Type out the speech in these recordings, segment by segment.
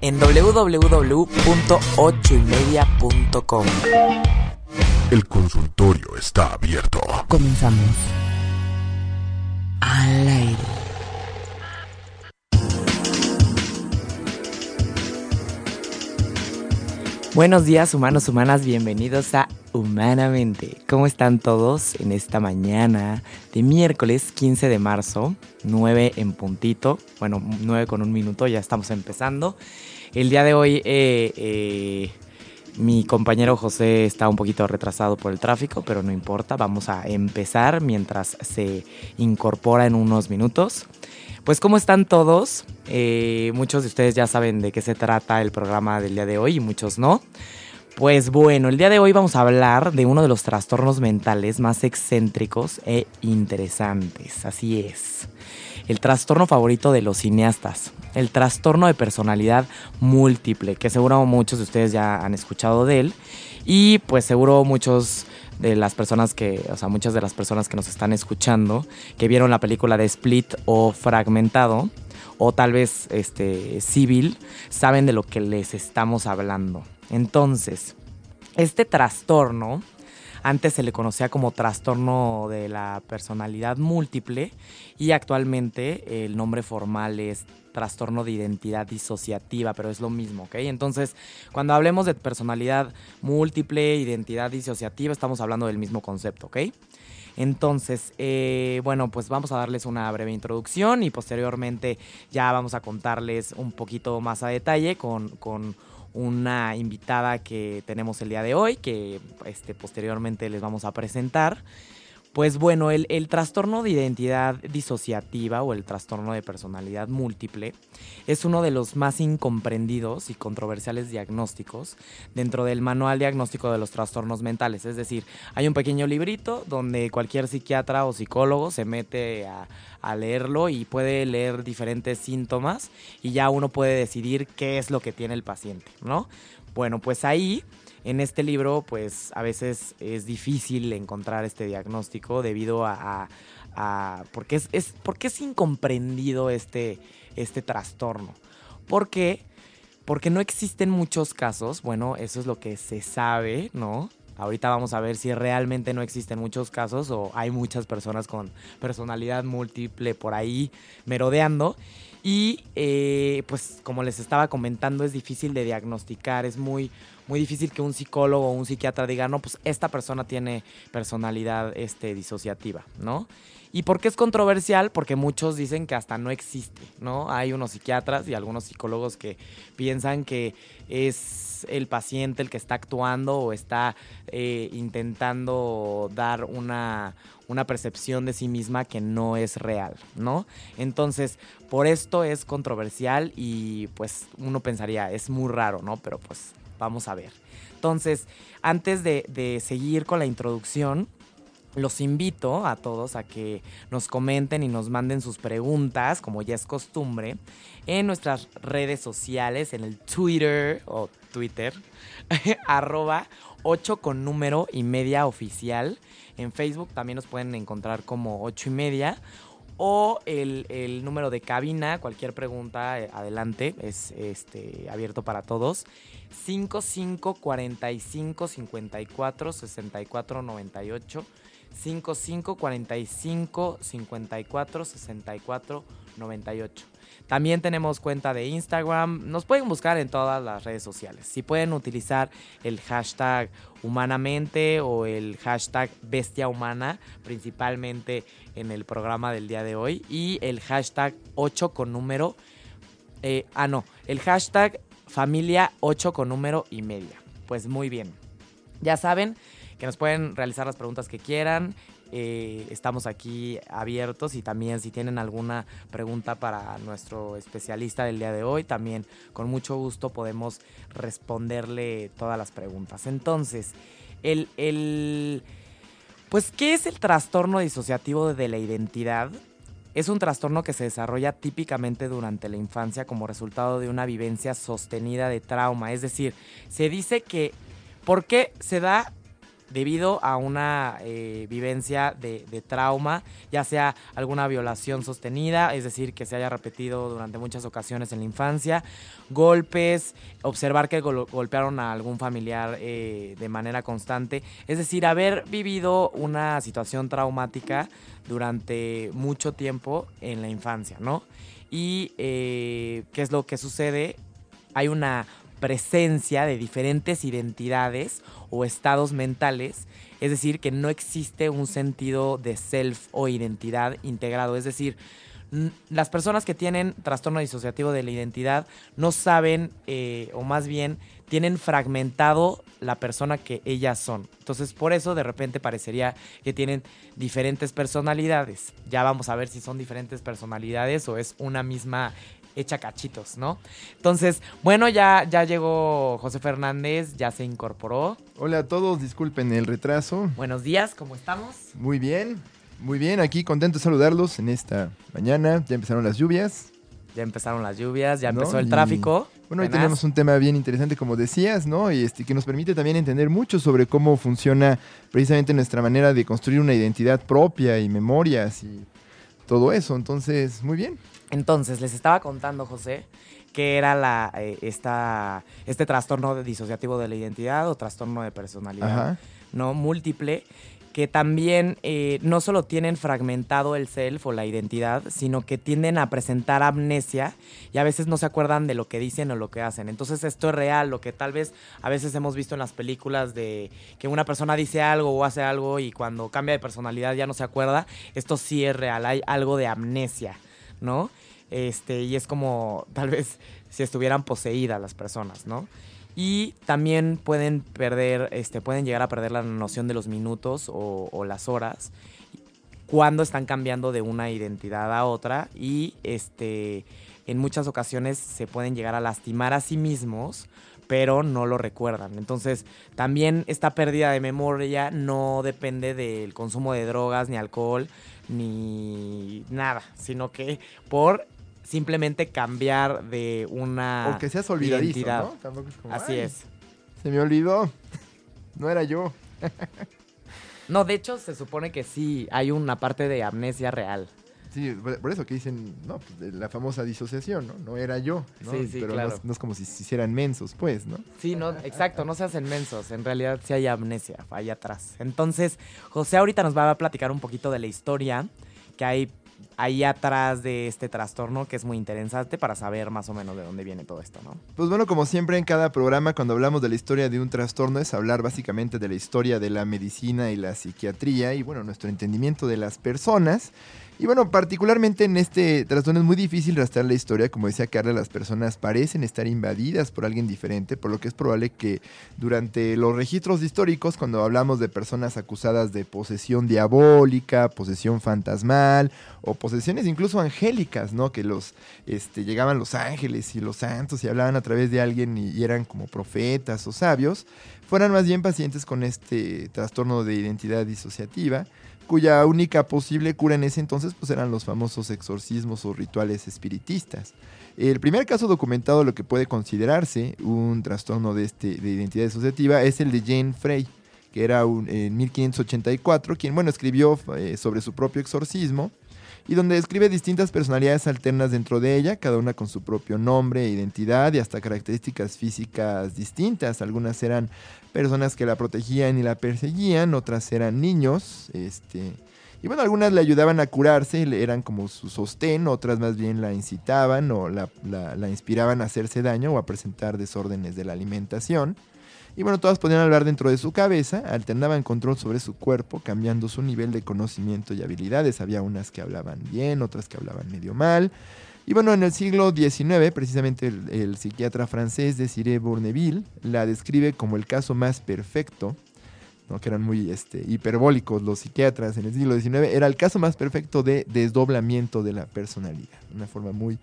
en www.ochoymedia.com. El consultorio está abierto. Comenzamos. Al aire. Buenos días, humanos, humanas, bienvenidos a Humanamente. ¿Cómo están todos en esta mañana de miércoles 15 de marzo, 9 en puntito? Bueno, 9 con un minuto, ya estamos empezando. El día de hoy, eh, eh, mi compañero José está un poquito retrasado por el tráfico, pero no importa, vamos a empezar mientras se incorpora en unos minutos. Pues ¿cómo están todos? Eh, muchos de ustedes ya saben de qué se trata el programa del día de hoy y muchos no. Pues bueno, el día de hoy vamos a hablar de uno de los trastornos mentales más excéntricos e interesantes. Así es. El trastorno favorito de los cineastas. El trastorno de personalidad múltiple, que seguro muchos de ustedes ya han escuchado de él. Y pues seguro muchos de las personas que, o sea, muchas de las personas que nos están escuchando, que vieron la película de Split o Fragmentado, o tal vez este, Civil, saben de lo que les estamos hablando. Entonces, este trastorno, antes se le conocía como trastorno de la personalidad múltiple y actualmente el nombre formal es trastorno de identidad disociativa, pero es lo mismo, ¿ok? Entonces, cuando hablemos de personalidad múltiple, identidad disociativa, estamos hablando del mismo concepto, ¿ok? Entonces, eh, bueno, pues vamos a darles una breve introducción y posteriormente ya vamos a contarles un poquito más a detalle con, con una invitada que tenemos el día de hoy, que este, posteriormente les vamos a presentar. Pues bueno, el, trastorno de identidad disociativa o el trastorno de personalidad múltiple es uno de los más incomprendidos y controversiales diagnósticos dentro del manual diagnóstico de los trastornos mentales. Es decir, hay un pequeño librito donde cualquier psiquiatra o psicólogo se mete a, a leerlo y puede leer diferentes síntomas y ya uno puede decidir qué es lo que tiene el paciente, ¿no? Bueno, pues ahí en este libro, pues a veces es difícil encontrar este diagnóstico debido a, porque es, porque es incomprendido este, este trastorno. ¿Por qué? Porque no existen muchos casos, bueno, eso es lo que se sabe, ¿no? Ahorita vamos a ver si realmente no existen muchos casos o hay muchas personas con personalidad múltiple por ahí merodeando. Y eh, pues como les estaba comentando, es difícil de diagnosticar, es muy, muy difícil que un psicólogo o un psiquiatra diga, no, pues esta persona tiene personalidad este, disociativa, ¿no? ¿Y por qué es controversial? Porque muchos dicen que hasta no existe, ¿no? Hay unos psiquiatras y algunos psicólogos que piensan que es el paciente el que está actuando o está eh, intentando dar una, una percepción de sí misma que no es real, ¿no? Entonces, por esto es controversial y pues uno pensaría, es muy raro, ¿no? Pero pues Vamos a ver. Entonces, antes de, seguir con la introducción, los invito a todos a que nos comenten y nos manden sus preguntas, como ya es costumbre, en nuestras redes sociales, en el Twitter o Twitter, arroba 8 con número y media oficial. En Facebook también nos pueden encontrar como 8 y media o el, número de cabina, cualquier pregunta, eh, adelante, es este, abierto para todos. 55 45 54 64 98. 55 45 54 64 98. También tenemos cuenta de Instagram. Nos pueden buscar en todas las redes sociales. Si pueden utilizar el hashtag humanamente o el hashtag bestia humana, principalmente en el programa del día de hoy. Y el hashtag 8 con número. Eh, ah, no. El hashtag familia 8 con número y media. Pues muy bien. Ya saben que nos pueden realizar las preguntas que quieran. Eh, estamos aquí abiertos y también si tienen alguna pregunta para nuestro especialista del día de hoy, también con mucho gusto podemos responderle todas las preguntas. Entonces, el, el pues, ¿qué es el trastorno disociativo de la identidad? Es un trastorno que se desarrolla típicamente durante la infancia como resultado de una vivencia sostenida de trauma. Es decir, se dice que, ¿por qué se da debido a una eh, vivencia de, trauma, ya sea alguna violación sostenida, es decir, que se haya repetido durante muchas ocasiones en la infancia, golpes, observar que gol- golpearon a algún familiar eh, de manera constante, es decir, haber vivido una situación traumática durante mucho tiempo en la infancia, ¿no? Y eh, qué es lo que sucede, hay una presencia de diferentes identidades o estados mentales, es decir, que no existe un sentido de self o identidad integrado, es decir, las personas que tienen trastorno disociativo de la identidad no saben, eh, o más bien, tienen fragmentado la persona que ellas son. Entonces, por eso de repente parecería que tienen diferentes personalidades. Ya vamos a ver si son diferentes personalidades o es una misma hecha cachitos, ¿no? Entonces, bueno, ya, ya llegó José Fernández, ya se incorporó. Hola a todos, disculpen el retraso. Buenos días, ¿cómo estamos? Muy bien, muy bien, aquí contento de saludarlos en esta mañana. Ya empezaron las lluvias. Ya empezaron las lluvias, ya ¿no? empezó el Y, tráfico. Bueno, hoy tenemos un tema bien interesante, como decías, ¿no? Y este, que nos permite también entender mucho sobre cómo funciona precisamente nuestra manera de construir una identidad propia y memorias y todo eso. Entonces, muy bien. Entonces, les estaba contando, José, que era la, eh, esta, este trastorno de disociativo de la identidad o trastorno de personalidad Ajá. no múltiple, que también eh, no solo tienen fragmentado el self o la identidad, sino que tienden a presentar amnesia y a veces no se acuerdan de lo que dicen o lo que hacen. Entonces esto es real, lo que tal vez a veces hemos visto en las películas de que una persona dice algo o hace algo y cuando cambia de personalidad ya no se acuerda, esto sí es real, hay algo de amnesia, ¿no? Este, y es como tal vez si estuvieran poseídas las personas, ¿no? Y también pueden perder, este, pueden llegar a perder la noción de los minutos o, o las horas cuando están cambiando de una identidad a otra y este, en muchas ocasiones se pueden llegar a lastimar a sí mismos pero no lo recuerdan. Entonces, también esta pérdida de memoria no depende del consumo de drogas, ni alcohol, ni nada, sino que por simplemente cambiar de una o que seas olvidadizo, identidad. ¿no? Tampoco es como, Así "Ay, es. Se me olvidó. No era yo. No, de hecho se supone que sí hay una parte de amnesia real. Sí, por eso que dicen, no, pues, de la famosa disociación, ¿no? No era yo, ¿no? Sí, sí, Pero claro. no, es- no es como si se hicieran mensos, pues, ¿no? Sí, no, exacto, no se hacen mensos. En realidad sí hay amnesia allá atrás. Entonces, José ahorita nos va a platicar un poquito de la historia que hay ahí atrás de este trastorno, que es muy interesante para saber más o menos de dónde viene todo esto, ¿no? Pues bueno, como siempre en cada programa, cuando hablamos de la historia de un trastorno, es hablar básicamente de la historia de la medicina y la psiquiatría y bueno, nuestro entendimiento de las personas. Y bueno, particularmente en este trastorno es muy difícil rastrear la historia. Como decía Carla, las personas parecen estar invadidas por alguien diferente, por lo que es probable que durante los registros históricos, cuando hablamos de personas acusadas de posesión diabólica, posesión fantasmal o posesiones incluso angélicas, ¿no? Que los este, llegaban los ángeles y los santos y hablaban a través de alguien y, y eran como profetas o sabios, fueran más bien pacientes con este trastorno de identidad disociativa, cuya única posible cura en ese entonces pues eran los famosos exorcismos o rituales espiritistas. El primer caso documentado lo que puede considerarse un trastorno de, este, de identidad disociativa es el de Jane Frey, que era un- en 1584, quien bueno, escribió eh, sobre su propio exorcismo y donde describe distintas personalidades alternas dentro de ella, cada una con su propio nombre, identidad y hasta características físicas distintas. Algunas eran personas que la protegían y la perseguían, otras eran niños, este, y bueno, algunas le ayudaban a curarse, eran como su sostén, otras más bien la incitaban o la- la inspiraban a hacerse daño o a presentar desórdenes de la alimentación. Y bueno, todas podían hablar dentro de su cabeza, alternaban control sobre su cuerpo, cambiando su nivel de conocimiento y habilidades. Había unas que hablaban bien, otras que hablaban medio mal. Y bueno, en el siglo XIX, precisamente el, psiquiatra francés Desiré Bourneville la describe como el caso más perfecto, ¿no? que eran muy este, hiperbólicos los psiquiatras en el siglo XIX, era el caso más perfecto de desdoblamiento de la personalidad. Una forma muy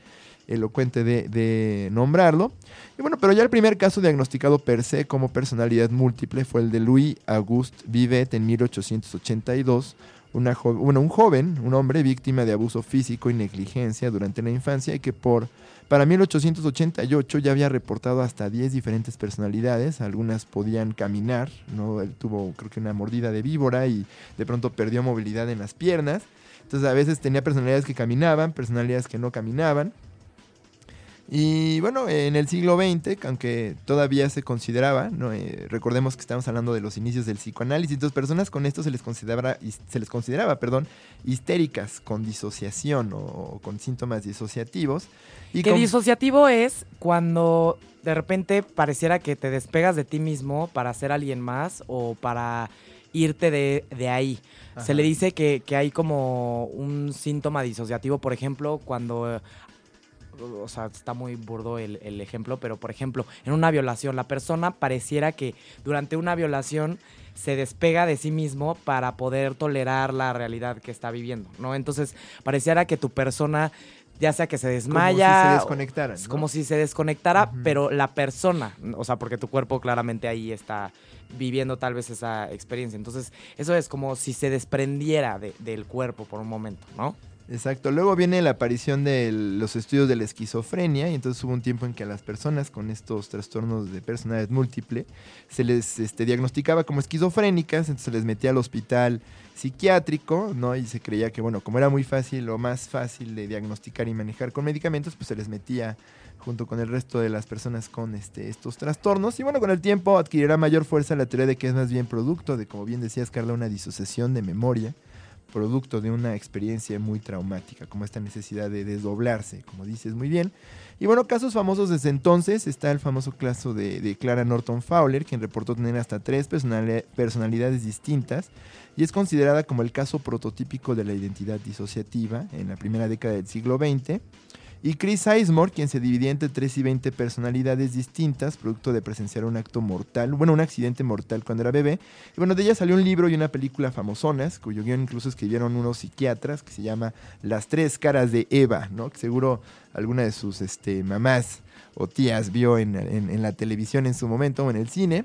elocuente de, nombrarlo. Y bueno, pero ya el primer caso diagnosticado per se como personalidad múltiple fue el de Louis Auguste Vivet en 1882, una bueno, un joven, un hombre víctima de abuso físico y negligencia durante la infancia y que por para 1888 ya había reportado hasta 10 diferentes personalidades, algunas podían caminar, ¿no? Él tuvo creo que una mordida de víbora y de pronto perdió movilidad en las piernas. Entonces a veces tenía personalidades que caminaban, personalidades que no caminaban. Y bueno, en el siglo XX, aunque todavía se consideraba, ¿no? Eh, recordemos que estamos hablando de los inicios del psicoanálisis, entonces personas con esto se les consideraba, se les consideraba perdón, histéricas con disociación o, o con síntomas disociativos. Y Que con- disociativo es cuando de repente pareciera que te despegas de ti mismo para ser alguien más o para irte de, de ahí. Ajá. Se le dice que, que hay como un síntoma disociativo, por ejemplo, cuando... O sea, está muy burdo el, el ejemplo, pero por ejemplo, en una violación, la persona pareciera que durante una violación se despega de sí mismo para poder tolerar la realidad que está viviendo, ¿no? Entonces, pareciera que tu persona, ya sea que se desmaya... Como si se es ¿no? como si se desconectara, pero la persona, o sea, porque tu cuerpo claramente ahí está viviendo tal vez esa experiencia. Entonces, eso es como si se desprendiera de- del cuerpo por un momento, ¿no? Exacto. Luego viene la aparición de los estudios de la esquizofrenia y entonces hubo un tiempo en que a las personas con estos trastornos de personalidad múltiple se les este, diagnosticaba como esquizofrénicas, entonces se les metía al hospital psiquiátrico, ¿no? Y se creía que, bueno, como era muy fácil o más fácil de diagnosticar y manejar con medicamentos, pues se les metía junto con el resto de las personas con este, estos trastornos. Y bueno, con el tiempo adquirirá mayor fuerza la teoría de que es más bien producto de, como bien decías, Carla, una disociación de memoria producto de una experiencia muy traumática, como esta necesidad de desdoblarse, como dices muy bien. Y bueno, casos famosos desde entonces, está el famoso caso de, Clara Norton Fowler, quien reportó tener hasta tres personali- personalidades distintas y es considerada como el caso prototípico de la identidad disociativa en la primera década del siglo XX. Y Chris Sizemore, quien se dividía entre 3 y 20 personalidades distintas, producto de presenciar un acto mortal, bueno, un accidente mortal cuando era bebé. Y bueno, de ella salió un libro y una película famosonas, cuyo guion incluso escribieron unos psiquiatras, que se llama Las tres caras de Eva, ¿no? Que seguro alguna de sus este, mamás o tías vio en, la televisión en su momento o en el cine.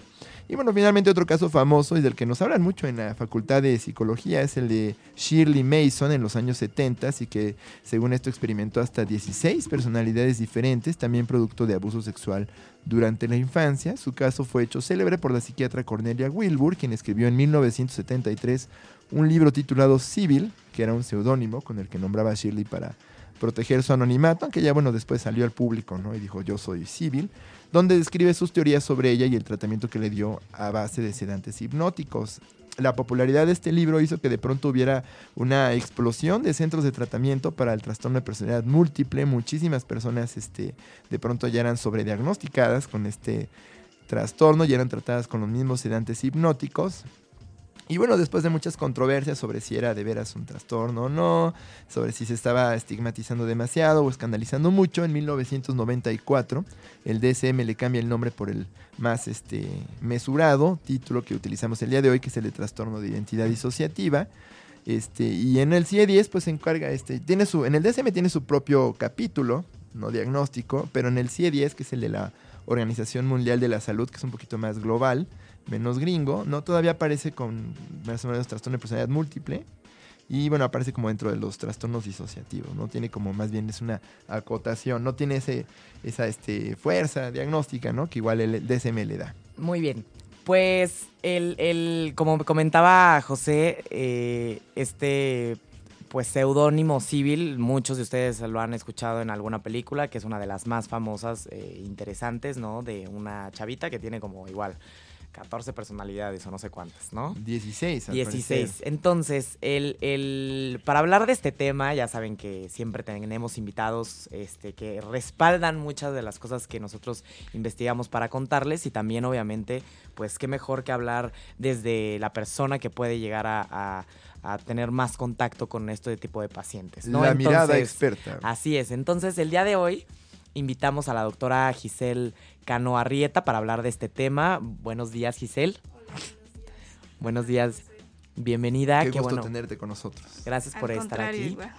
Y bueno, finalmente otro caso famoso y del que nos hablan mucho en la Facultad de Psicología es el de Shirley Mason en los años 70 y que según esto experimentó hasta 16 personalidades diferentes, también producto de abuso sexual durante la infancia. Su caso fue hecho célebre por la psiquiatra Cornelia Wilbur, quien escribió en 1973 un libro titulado Civil, que era un seudónimo con el que nombraba a Shirley para proteger su anonimato, aunque ya bueno, después salió al público, ¿no? Y dijo, yo soy Civil, donde describe sus teorías sobre ella y el tratamiento que le dio a base de sedantes hipnóticos. La popularidad de este libro hizo que de pronto hubiera una explosión de centros de tratamiento para el trastorno de personalidad múltiple. Muchísimas personas este, de pronto ya eran sobrediagnosticadas con este trastorno, ya eran tratadas con los mismos sedantes hipnóticos. Y bueno, después de muchas controversias sobre si era de veras un trastorno o no, sobre si se estaba estigmatizando demasiado o escandalizando mucho, en 1994 el DSM le cambia el nombre por el más este, mesurado título que utilizamos el día de hoy, que es el de trastorno de identidad disociativa. Este, y en el CIE-10 pues se encarga, este, tiene su, en el DSM tiene su propio capítulo, no diagnóstico, pero en el CIE-10, que es el de la Organización Mundial de la Salud, que es un poquito más global, menos gringo, no todavía aparece con más o menos trastorno de personalidad múltiple. Y bueno, aparece como dentro de los trastornos disociativos, ¿no? Tiene como más bien es una acotación, no tiene ese, esa este, fuerza diagnóstica, ¿no? Que igual el DSM le da. Muy bien. Pues el, el- como comentaba José, eh, este pues seudónimo civil, muchos de ustedes lo han escuchado en alguna película, que es una de las más famosas, e interesantes, ¿no? De una chavita que tiene como igual 14 personalidades o no sé cuántas, ¿no? 16, al 16. parecer. Entonces, el, el- para hablar de este tema, ya saben que siempre tenemos invitados este, que respaldan muchas de las cosas que nosotros investigamos para contarles y también, obviamente, pues qué mejor que hablar desde la persona que puede llegar a, a- a tener más contacto con este tipo de pacientes. ¿no? La mirada experta. Así es. Entonces, el día de hoy invitamos a la doctora Giselle Cano Arrieta para hablar de este tema. Buenos días, Giselle. Buenos días. Bienvenida. Qué Qué, gusto bueno. tenerte con nosotros. Gracias por estar aquí. igual.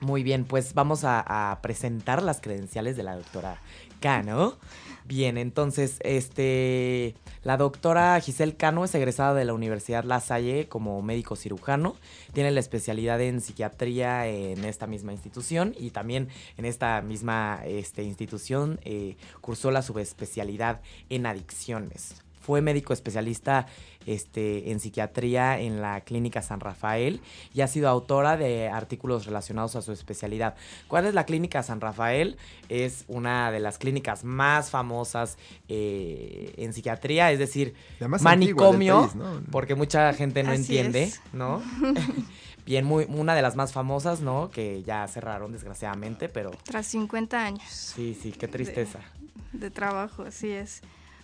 Muy bien, pues vamos a, a presentar las credenciales de la doctora Cano. Bien, entonces, este, la doctora Giselle Cano es egresada de la Universidad La Salle como médico cirujano. Tiene la especialidad en psiquiatría en esta misma institución y también en esta misma este, institución eh, cursó la subespecialidad en adicciones fue médico especialista este, en psiquiatría en la Clínica San Rafael y ha sido autora de artículos relacionados a su especialidad. ¿Cuál es la Clínica San Rafael? Es una de las clínicas más famosas eh, en psiquiatría, es decir, manicomio, porque mucha gente no entiende, ¿no? Bien, muy, una de las más famosas, ¿no? Que ya cerraron desgraciadamente, pero... Tras 50 años. Sí, sí, qué tristeza. De, de trabajo, así es.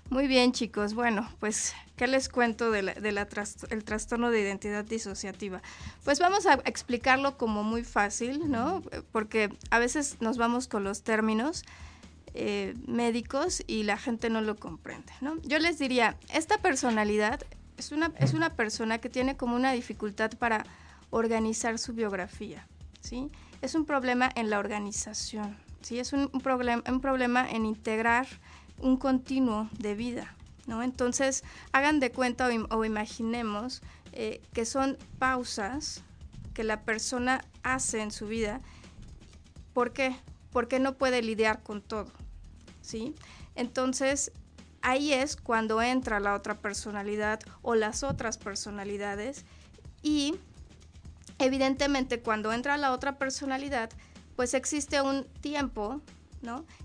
Muy bien, chicos. Bueno, pues, ¿qué les cuento del de trastorno de identidad disociativa? Pues vamos a explicarlo como muy fácil, ¿no? Porque a veces nos vamos con los términos eh, médicos y la gente no lo comprende, ¿no? Yo les diría, esta personalidad es una, es una persona que tiene como una dificultad para organizar su biografía, ¿sí? Es un problema en la organización, ¿sí? Es un, un, un problema en integrar un continuo de vida. ¿no? Entonces, hagan de cuenta o, imaginemos eh, que son pausas que la persona hace en su vida. ¿Por qué? Porque no puede lidiar con todo. ¿sí? Entonces, ahí es cuando entra la otra personalidad o las otras personalidades y evidentemente cuando entra la otra personalidad, pues existe un tiempo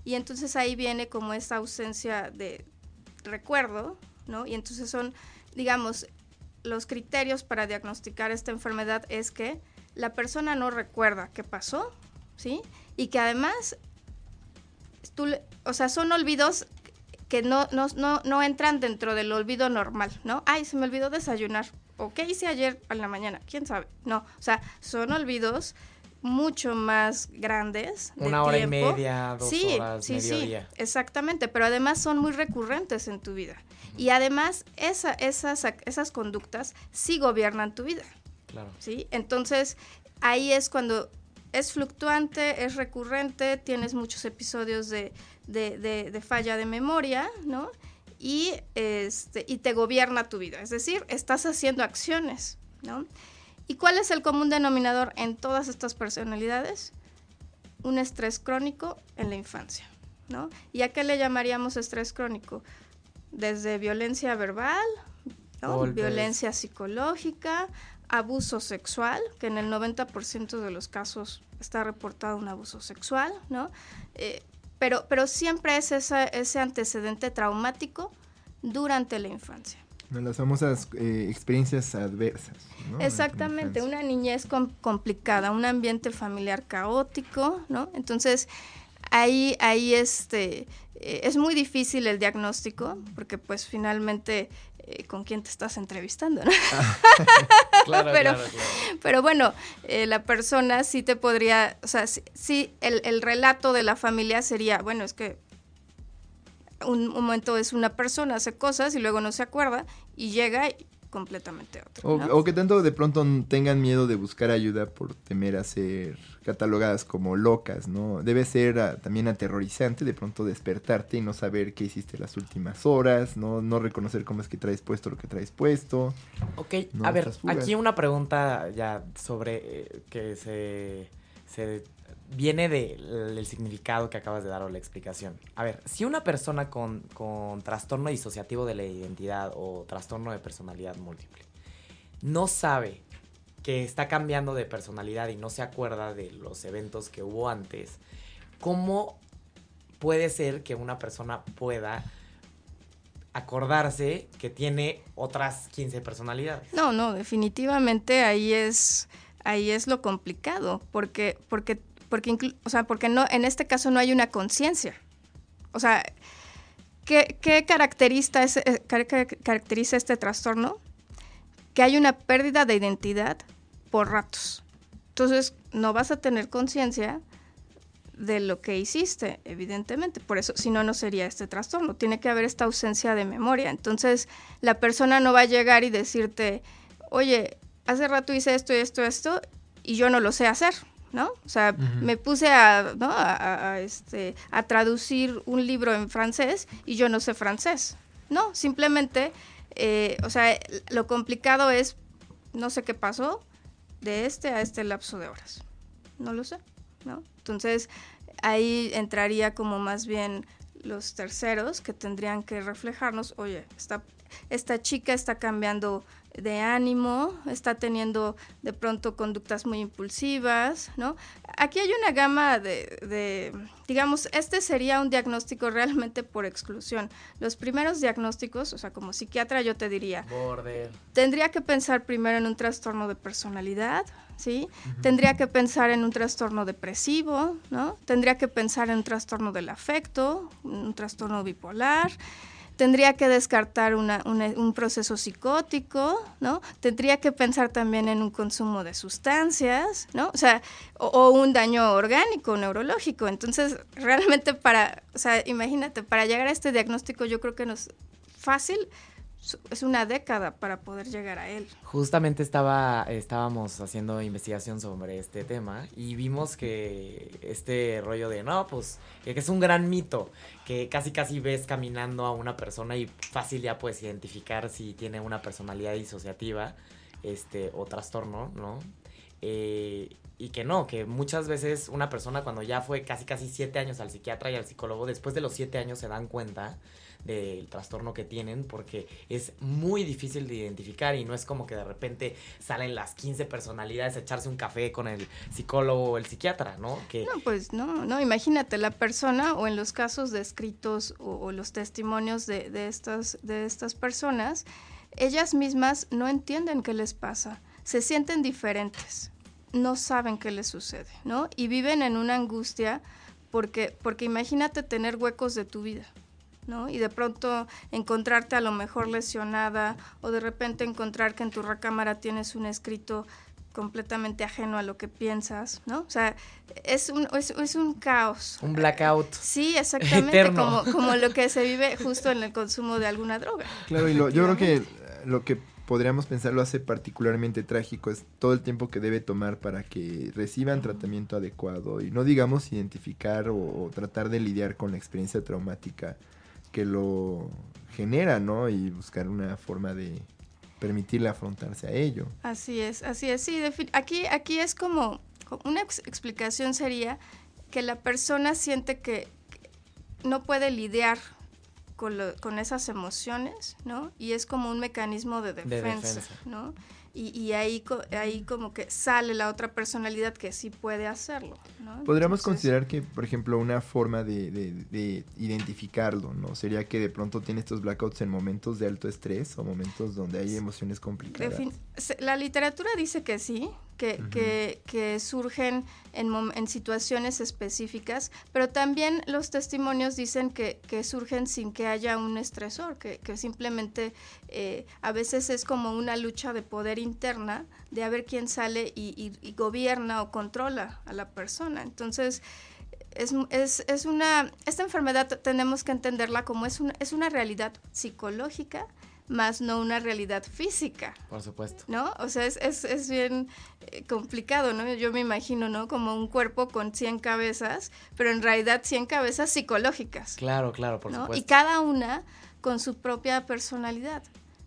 y entonces ahí viene como esa ausencia de recuerdo, ¿no? Y entonces son, digamos, los criterios para diagnosticar esta enfermedad es que la persona no recuerda qué pasó, ¿sí? Y que además, o sea, son olvidos que no, no, no, no entran dentro del olvido normal, ¿no? Ay, se me olvidó desayunar. ¿O qué hice ayer a la mañana? ¿Quién sabe? No, o sea, son olvidos mucho más grandes. Una hora y media, dos horas, sí, sí, Exactamente, pero además son muy recurrentes en tu vida. Y además esa, esas, esas conductas sí gobiernan tu vida. Claro. ¿sí? Entonces ahí es cuando es fluctuante, es recurrente, tienes muchos episodios de, de, de, falla de memoria, ¿no? Y, este, y te gobierna tu vida. Es decir, estás haciendo acciones, ¿no? ¿Y cuál es el común denominador en todas estas personalidades? Un estrés crónico en la infancia, ¿no? ¿Y a qué le llamaríamos estrés crónico? Desde violencia verbal, violencia psicológica, abuso sexual, que en el 90% de los casos está reportado un abuso sexual, ¿no? Eh, pero, pero siempre es ese antecedente traumático durante la infancia las famosas eh, experiencias adversas. Exactamente, una niñez complicada, un ambiente familiar caótico, ¿no? Entonces, ahí, ahí este, eh, es muy difícil el diagnóstico, porque pues finalmente eh, con quién te estás entrevistando, ¿no? claro, pero, claro, pero bueno, la persona sí te podría, o sea, sí, el, el relato de la familia sería, bueno, es que un, momento es una persona, hace cosas y luego no se acuerda y llega completamente otro. O, que tanto de pronto tengan miedo de buscar ayuda por temer a ser catalogadas como locas, ¿no? Debe ser ah, también aterrorizante de pronto despertarte y no saber qué hiciste las últimas horas, ¿no? No reconocer cómo es que traes puesto lo que traes puesto. Ok, a ver, aquí una pregunta ya sobre eh, que se, se viene del significado que acabas de dar o la explicación. A ver, si una persona con, trastorno disociativo de la identidad o trastorno de personalidad múltiple no sabe que está cambiando de personalidad y no se acuerda de los eventos que hubo antes, ¿cómo puede ser que una persona pueda acordarse que tiene otras 15 personalidades? No, no, definitivamente ahí es ahí es lo complicado, porque porque porque, o sea, porque no, en este caso no hay una conciencia. O sea, ¿qué, caracteriza, eh, caracteriza este trastorno? Que hay una pérdida de identidad por ratos. Entonces, no vas a tener conciencia de lo que hiciste, evidentemente. Por eso, si no, no sería este trastorno. Tiene que haber esta ausencia de memoria. Entonces, la persona no va a llegar y decirte, oye, hace rato hice esto y esto, esto, y yo no lo sé hacer ¿no? O sea, me puse a, ¿no? a, este, a traducir un libro en francés y yo no sé francés. No, simplemente, eh, o sea, lo complicado es, no sé qué pasó de este a este lapso de horas. No lo sé, ¿no? Entonces, ahí entraría como más bien los terceros que tendrían que reflejarnos, oye, esta, esta chica está cambiando de ánimo, está teniendo de pronto conductas muy impulsivas, ¿no? Aquí hay una gama de, digamos, este sería un diagnóstico realmente por exclusión. Los primeros diagnósticos, o sea, como psiquiatra yo te diría, tendría que pensar primero en un trastorno de personalidad, ¿sí? Tendría que pensar en un trastorno depresivo, ¿no? Tendría que pensar en un trastorno del afecto, un trastorno bipolar, tendría que descartar un proceso psicótico, ¿no? Tendría que pensar también en un consumo de sustancias, ¿no? O sea, o, un daño orgánico, neurológico. Entonces, realmente para, o sea, imagínate, para llegar a este diagnóstico yo creo que no es fácil es una década para poder llegar a él. Justamente estaba, estábamos haciendo investigación sobre este tema y vimos que este rollo de, no, pues, que es un gran mito, que casi casi ves caminando a una persona y fácil ya puedes identificar si tiene una personalidad disociativa este, o trastorno, ¿no? Eh, y que no, que muchas veces una persona cuando ya fue casi casi siete años al psiquiatra y al psicólogo, después de los siete años se dan cuenta del trastorno que tienen porque es muy difícil de identificar y no es como que de repente salen las 15 personalidades a echarse un café con el psicólogo o el psiquiatra, ¿no? Que... No, pues no, no, imagínate la persona o en los casos descritos o, o los testimonios de, de, estas, de estas personas, ellas mismas no entienden qué les pasa, se sienten diferentes, no saben qué les sucede, ¿no? Y viven en una angustia porque, porque imagínate tener huecos de tu vida. ¿No? Y de pronto encontrarte a lo mejor lesionada o de repente encontrar que en tu recámara tienes un escrito completamente ajeno a lo que piensas, ¿no? O sea, es un, es, un caos. Un blackout. Sí, exactamente, como, como lo que se vive justo en el consumo de alguna droga. Claro, y lo, yo creo que lo que podríamos pensar lo hace particularmente trágico es todo el tiempo que debe tomar para que reciban tratamiento adecuado y no digamos identificar o tratar de lidiar con la experiencia traumática que lo genera, ¿no? Y buscar una forma de permitirle afrontarse a ello. Así es, así es. Sí, aquí, aquí es como, una explicación sería que la persona siente que no puede lidiar con, con esas emociones, ¿no? Y es como un mecanismo de defensa, de defensa. ¿no? Y, ahí, ahí como que sale la otra personalidad que sí puede hacerlo. ¿no? Podríamos considerar que, por ejemplo, una forma de, de, identificarlo, ¿no? Sería que de pronto tiene estos blackouts en momentos de alto estrés o momentos donde hay emociones complicadas. La literatura dice que sí, que, que, surgen en, en, situaciones específicas, pero también los testimonios dicen que, que surgen sin que haya un estresor, que, simplemente eh, a veces es como una lucha de poder interna de a ver quién sale y, y, gobierna o controla a la persona. Entonces, es, es, es, una, esta enfermedad tenemos que entenderla como es una, es una realidad psicológica, más no una realidad física. Por supuesto. ¿No? O sea, es, es, es bien eh, complicado, ¿no? Yo me imagino, ¿no? Como un cuerpo con 100 cabezas, pero en realidad 100 cabezas psicológicas. Claro, claro, por supuesto. Y cada una con su propia personalidad.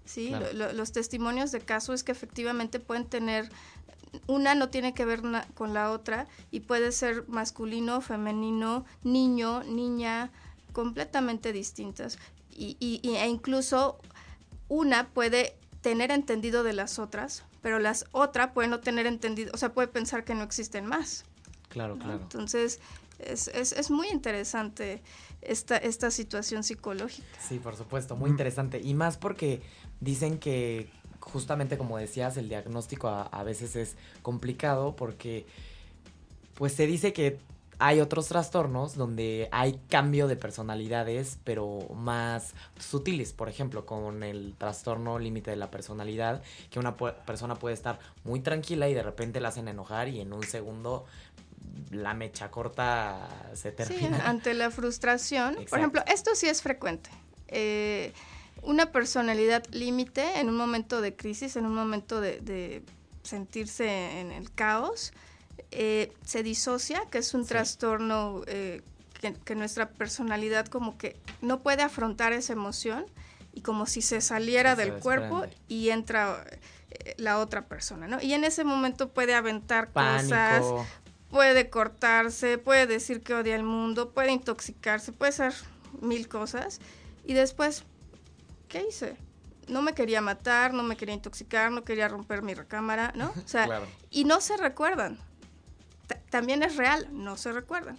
¿sí? los testimonios de caso es que efectivamente pueden tener, una no tiene que ver con la otra y puede ser masculino, femenino, niño, niña, completamente distintas. Y, y, e incluso una puede tener entendido de las otras, pero las otras pueden no tener entendido, o sea, puede pensar que no existen más. Claro, claro. Entonces, es, es, es, muy interesante esta, esta situación psicológica. Sí, por supuesto, muy interesante. Y más porque dicen que justamente como decías, el diagnóstico a, a veces es complicado porque pues se dice que hay otros trastornos donde hay cambio de personalidades, pero más sutiles. Por ejemplo, con el trastorno límite de la personalidad, que una persona puede estar muy tranquila y de repente la hacen enojar y en un segundo la mecha corta se termina. Sí, ante la frustración. Por ejemplo, esto sí es frecuente. Eh, una personalidad límite en un momento de crisis, en un momento de sentirse en el caos, eh, se disocia, que es un trastorno eh, que, nuestra personalidad como que no puede afrontar esa emoción y como si se saliera del cuerpo y entra eh, la otra persona, ¿no? Y en ese momento puede aventar cosas, puede cortarse, puede decir que odia el mundo, puede intoxicarse, puede hacer mil cosas y después, ¿qué hice? No me quería matar, no me quería intoxicar, no quería romper mi recámara, ¿no? O sea, y no se recuerdan también es real, no se recuerdan.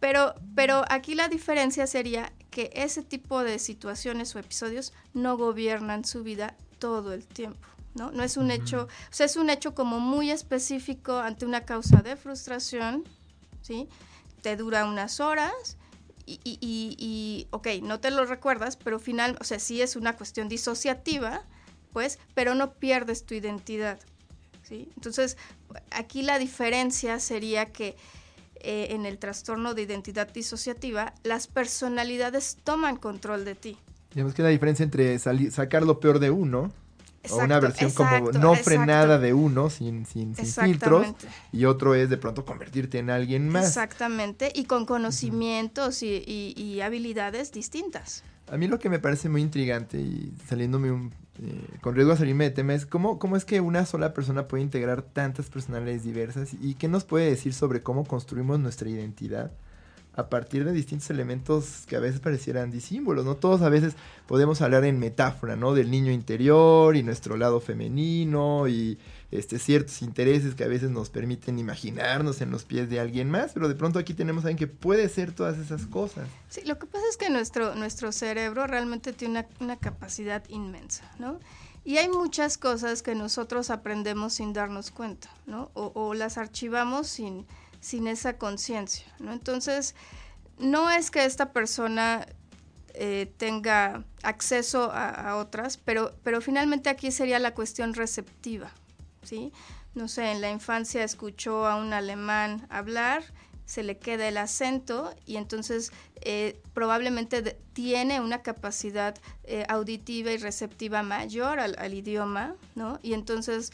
Pero, pero aquí la diferencia sería que ese tipo de situaciones o episodios no gobiernan su vida todo el tiempo. ¿no? No es un hecho, o sea, es un hecho como muy específico ante una causa de frustración, ¿sí? Te dura unas horas y, y, y, y ok, no te lo recuerdas, pero final, o sea, sí es una cuestión disociativa, pues, pero no pierdes tu identidad. Entonces, aquí la diferencia sería que eh, en el trastorno de identidad disociativa, las personalidades toman control de ti. Digamos que la diferencia entre sacar lo peor de uno o una versión como no frenada de uno, sin, sin, filtros, y otro es de pronto convertirte en alguien más. Exactamente, y con conocimientos y, habilidades distintas. A mí lo que me parece muy intrigante y saliéndome un, eh, con riesgo a salirme de tema es cómo, cómo es que una sola persona puede integrar tantas personalidades diversas y qué nos puede decir sobre cómo construimos nuestra identidad a partir de distintos elementos que a veces parecieran disímbolos, ¿no? Todos a veces podemos hablar en metáfora, ¿no? Del niño interior y nuestro lado femenino y este, ciertos intereses que a veces nos permiten imaginarnos en los pies de alguien más, pero de pronto aquí tenemos a alguien que puede ser todas esas cosas. Sí, lo que pasa es que nuestro, nuestro cerebro realmente tiene una, capacidad inmensa, ¿no? Y hay muchas cosas que nosotros aprendemos sin darnos cuenta, ¿no? O, las archivamos sin sin esa conciencia, ¿no? Entonces, no es que esta persona eh, tenga acceso a, otras, pero, pero finalmente aquí sería la cuestión receptiva, ¿sí? No sé, en la infancia escuchó a un alemán hablar, se le queda el acento y entonces eh, probablemente tiene una capacidad eh, auditiva y receptiva mayor al, idioma, ¿no? Y entonces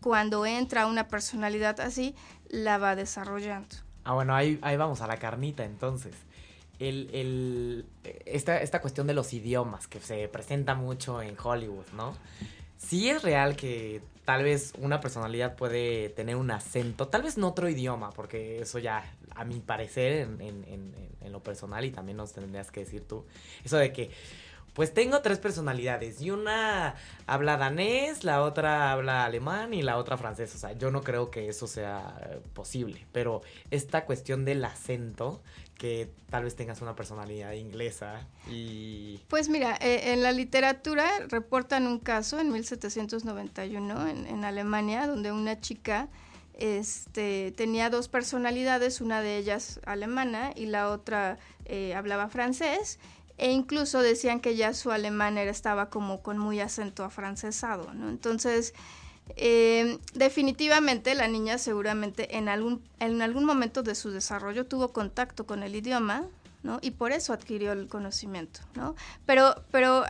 cuando entra una personalidad así, la va desarrollando. Ah, bueno, ahí, ahí vamos a la carnita entonces. El, el, esta, esta cuestión de los idiomas que se presenta mucho en Hollywood, ¿no? Sí es real que tal vez una personalidad puede tener un acento, tal vez en otro idioma, porque eso ya, a mi parecer, en, en, lo personal, y también nos tendrías que decir tú, eso de que pues tengo tres personalidades y una habla danés, la otra habla alemán y la otra francés. O sea, yo no creo que eso sea posible, pero esta cuestión del acento, que tal vez tengas una personalidad inglesa y... Pues mira, eh, en la literatura reportan un caso en 1791 en, en Alemania, donde una chica este, tenía dos personalidades, una de ellas alemana y la otra eh, hablaba francés e incluso decían que ya su alemán era, estaba como con muy acento afrancesado, ¿no? Entonces, eh, definitivamente la niña seguramente en algún, en algún momento de su desarrollo tuvo contacto con el idioma, ¿no? Y por eso adquirió el conocimiento, ¿no? Pero, pero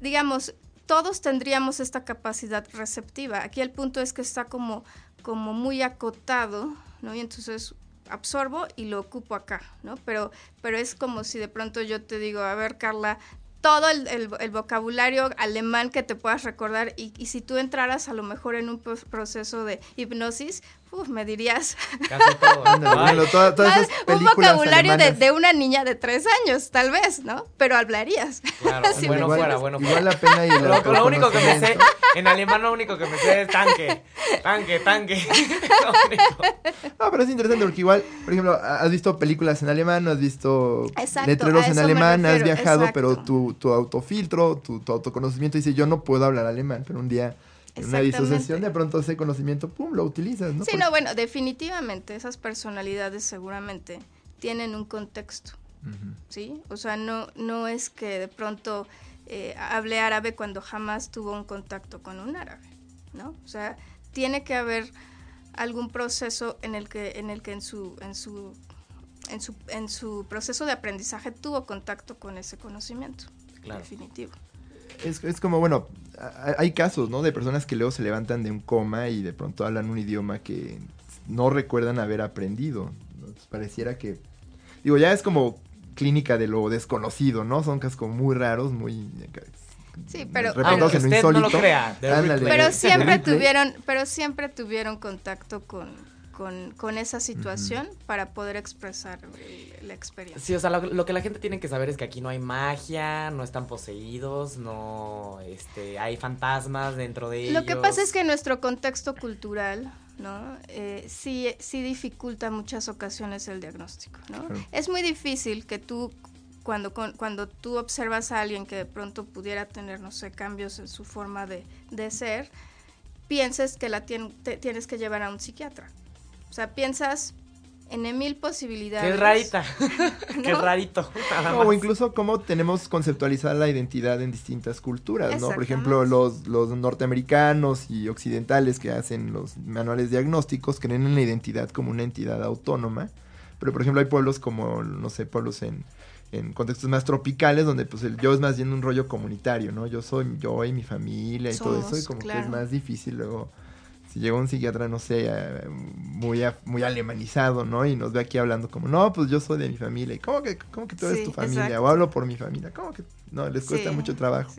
digamos, todos tendríamos esta capacidad receptiva. Aquí el punto es que está como, como muy acotado, ¿no? Y entonces absorbo y lo ocupo acá, ¿no? Pero, pero es como si de pronto yo te digo, a ver, Carla, todo el, vocabulario alemán que te puedas recordar y, y, si tú entraras a lo mejor en un proceso de hipnosis, uf, me dirías. Casi todo. un vocabulario de, de, una niña de tres años, tal vez, ¿no? Pero hablaría Claro, bueno fuera, bueno fuera. Igual la pena y lo, lo único que me sé, en alemán lo único que me sé es tanque, tanque, tanque. no, pero es interesante porque igual, por ejemplo, has visto películas en alemán, has visto letreros en alemán, has viajado, pero tu, tu autofiltro, tu, tu autoconocimiento dice, yo no puedo hablar alemán, pero un día una disociación de pronto ese conocimiento, pum, lo utilizas, ¿no? Sí, no, bueno, definitivamente esas personalidades seguramente tienen un contexto, ¿sí? O sea, no, no es que de pronto eh, hable árabe cuando jamás tuvo un contacto con un árabe, ¿no? O sea, tiene que haber algún proceso en el que en el que en su en su en su, en su proceso de aprendizaje tuvo contacto con ese conocimiento definitivo es, es, como, bueno, hay casos, ¿no? De personas que luego se levantan de un coma y de pronto hablan un idioma que no recuerdan haber aprendido. Pareciera que, digo, ya es como clínica de lo desconocido, ¿no? Son casos como muy raros, muy Sí, pero, pero usted no lo crea. pero siempre tuvieron, pero siempre tuvieron contacto con, con, esa situación para poder expresar la experiencia. Sí, o sea, lo, que la gente tiene que saber es que aquí no hay magia, no están poseídos, no este, hay fantasmas dentro de ellos. Lo que pasa es que nuestro contexto cultural, ¿no? Eh, sí, sí dificulta muchas ocasiones el diagnóstico, ¿no? Es muy difícil que tú cuando, cuando tú observas a alguien que de pronto pudiera tener, no sé, cambios en su forma de, ser, pienses que la tienes que llevar a un psiquiatra. O sea, piensas en mil posibilidades. Qué rarita, qué rarito. o incluso cómo tenemos conceptualizada la identidad en distintas culturas, ¿no? Por ejemplo, los, los norteamericanos y occidentales que hacen los manuales diagnósticos creen en la identidad como una entidad autónoma. Pero, por ejemplo, hay pueblos como, no sé, pueblos en en contextos más tropicales donde pues el yo es más bien un rollo comunitario, ¿no? Yo soy yo y mi familia y todo eso y como que es más difícil luego si llega un psiquiatra, no sé, eh, muy, muy alemanizado, ¿no? Y nos ve aquí hablando como, no, pues yo soy de mi familia. ¿Y cómo que, cómo que tú eres tu familia? O hablo por mi familia. ¿Cómo que? No, les cuesta mucho trabajo.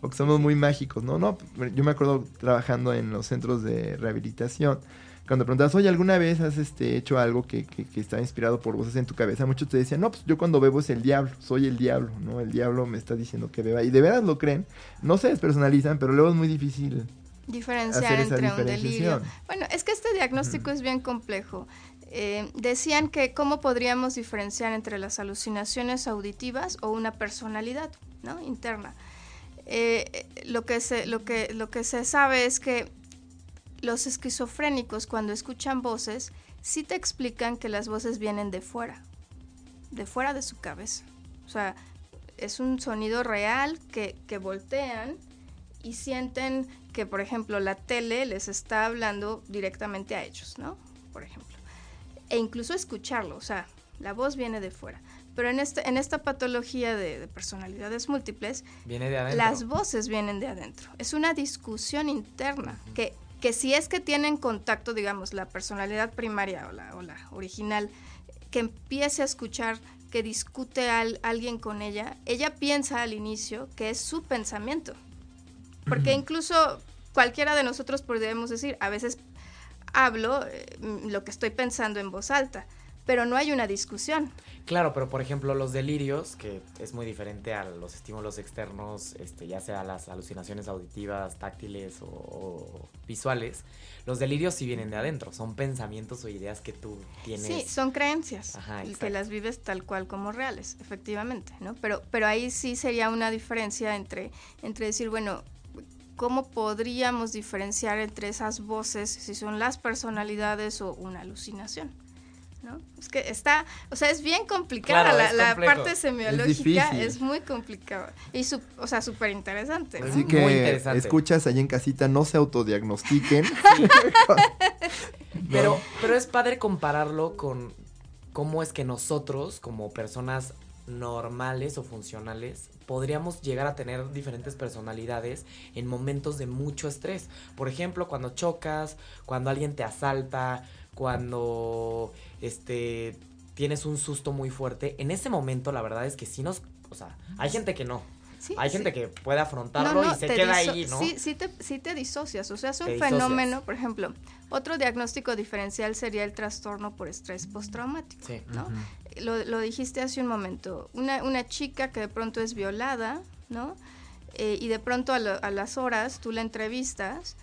O que somos muy mágicos, ¿no? No, yo me acuerdo trabajando en los centros de rehabilitación cuando preguntas, oye, ¿alguna vez has este, hecho algo que, que, está inspirado por voces en tu cabeza? Muchos te decían, no, pues yo cuando bebo es el diablo, soy el diablo, ¿no? El diablo me está diciendo que beba. Y de veras lo creen, no se despersonalizan, pero luego es muy difícil diferenciar entre un delirio. Bueno, es que este diagnóstico es bien complejo. Eh, decían que cómo podríamos diferenciar entre las alucinaciones auditivas o una personalidad ¿no? interna. Eh, lo, que se, lo, que, lo que se sabe es que los esquizofrénicos cuando escuchan voces sí te explican que las voces vienen de fuera, de fuera de su cabeza. O sea, es un sonido real que, que voltean y sienten que, por ejemplo, la tele les está hablando directamente a ellos, ¿no? Por ejemplo. E incluso escucharlo, o sea, la voz viene de fuera. Pero en, este, en esta patología de, personalidades múltiples, las voces vienen de adentro. Es una discusión interna que que si es que tienen contacto, digamos, la personalidad primaria o la, o la original, que empiece a escuchar que discute al, alguien con ella, ella piensa al inicio que es su pensamiento. Porque incluso cualquiera de nosotros podríamos decir, a veces hablo eh, lo que estoy pensando en voz alta, pero no hay una discusión. Claro, pero por ejemplo los delirios, que es muy diferente a los estímulos externos, este, ya sea las alucinaciones auditivas, táctiles o, visuales, los delirios sí vienen de adentro, son pensamientos o ideas que tú tienes. Sí, son creencias, que las vives tal cual como reales, efectivamente, ¿no? Pero, pero ahí sí sería una diferencia entre, entre decir, bueno, ¿cómo podríamos diferenciar entre esas voces si son las personalidades o una alucinación? Es que está, o sea, es bien complicada la, parte semiológica, es, muy complicada y, o sea, súper interesante. Así que escuchas ahí en casita, no se autodiagnostiquen. pero, pero es padre compararlo con cómo es que nosotros, como personas normales o funcionales, podríamos llegar a tener diferentes personalidades en momentos de mucho estrés. Por ejemplo, cuando chocas, cuando alguien te asalta, cuando este tienes un susto muy fuerte, en ese momento la verdad es que sí nos, o sea, hay gente que no. hay gente que puede afrontarlo y se queda ahí, ¿no? Sí, sí te, sí te disocias, o sea, es un fenómeno, por ejemplo, otro diagnóstico diferencial sería el trastorno por estrés postraumático, sí. ¿no? Lo, lo, dijiste hace un momento, una, una chica que de pronto es violada, ¿no? Eh, y de pronto a, a las horas tú la entrevistas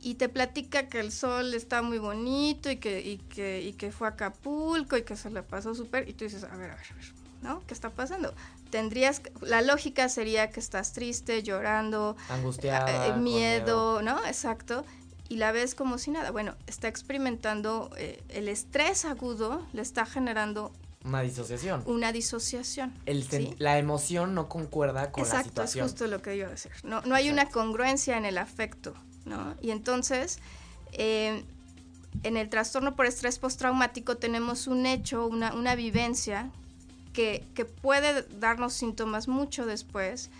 y te platica que el sol está muy bonito y que, y que, y que fue a Acapulco y que se le pasó súper, y tú dices, a ver, a ver, a ver, ¿no? ¿Qué está pasando? Tendrías, la lógica sería que estás triste, llorando, angustiada, eh, miedo, ¿no? Exacto. Y la ves como si nada. Bueno, está experimentando eh, el estrés agudo, le está generando una disociación. Una disociación. La emoción no concuerda con la situación. Exacto, es justo lo que iba a decir. No, no hay una congruencia en el afecto. ¿no? Y entonces, eh, en el trastorno por estrés postraumático tenemos un hecho, una, una vivencia que, que, puede darnos síntomas mucho después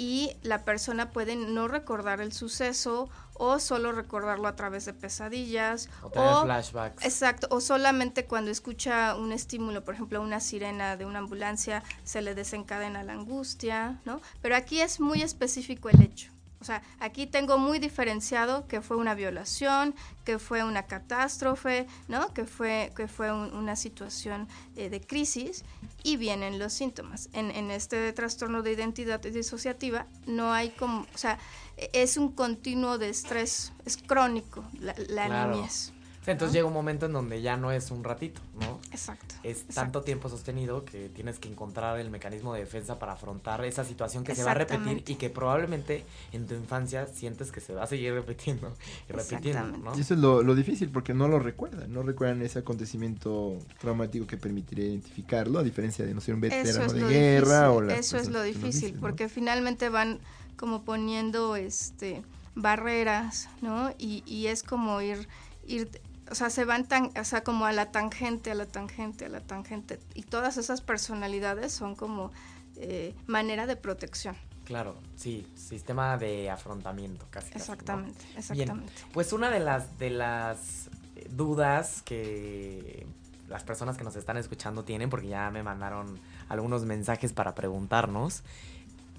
y la persona puede no recordar el suceso o solo recordarlo a través de pesadillas O tener flashbacks. Exacto, o solamente cuando escucha un estímulo, por ejemplo, una sirena de una ambulancia, se le desencadena la angustia, ¿no? Pero aquí es muy específico el hecho. O sea, aquí tengo muy diferenciado que fue una violación, que fue una catástrofe, ¿no? Que fue, que fue un- una situación eh, de crisis y vienen los síntomas. En, en este trastorno de identidad disociativa no hay como, o sea, e- es un continuo de estrés, es crónico la, la Claro. niñez. Entonces llega un momento en donde ya no es un ratito, ¿no? Exacto. Es exacto. tanto tiempo sostenido que tienes que encontrar el mecanismo de defensa para afrontar esa situación que se va a repetir y que probablemente en tu infancia sientes que se va a seguir repitiendo y repitiendo, ¿no? Y eso es lo, lo difícil porque no lo recuerdan, no recuerdan ese acontecimiento traumático que permitiría identificarlo, a diferencia de no ser un veterano es de guerra difícil. o las Eso es lo difícil, dicen, ¿no? porque finalmente van como poniendo este barreras, ¿no? Y, y es como ir, ir, o sea, se van tan, o sea, como a la tangente, a la tangente, a la tangente. Y todas esas personalidades son como eh, manera de protección. Claro, sí, sistema de afrontamiento casi. casi, ¿no? Exactamente, Bien, exactamente. pues una de las de las eh, dudas que las personas que nos están escuchando tienen, porque ya me mandaron algunos mensajes para preguntarnos,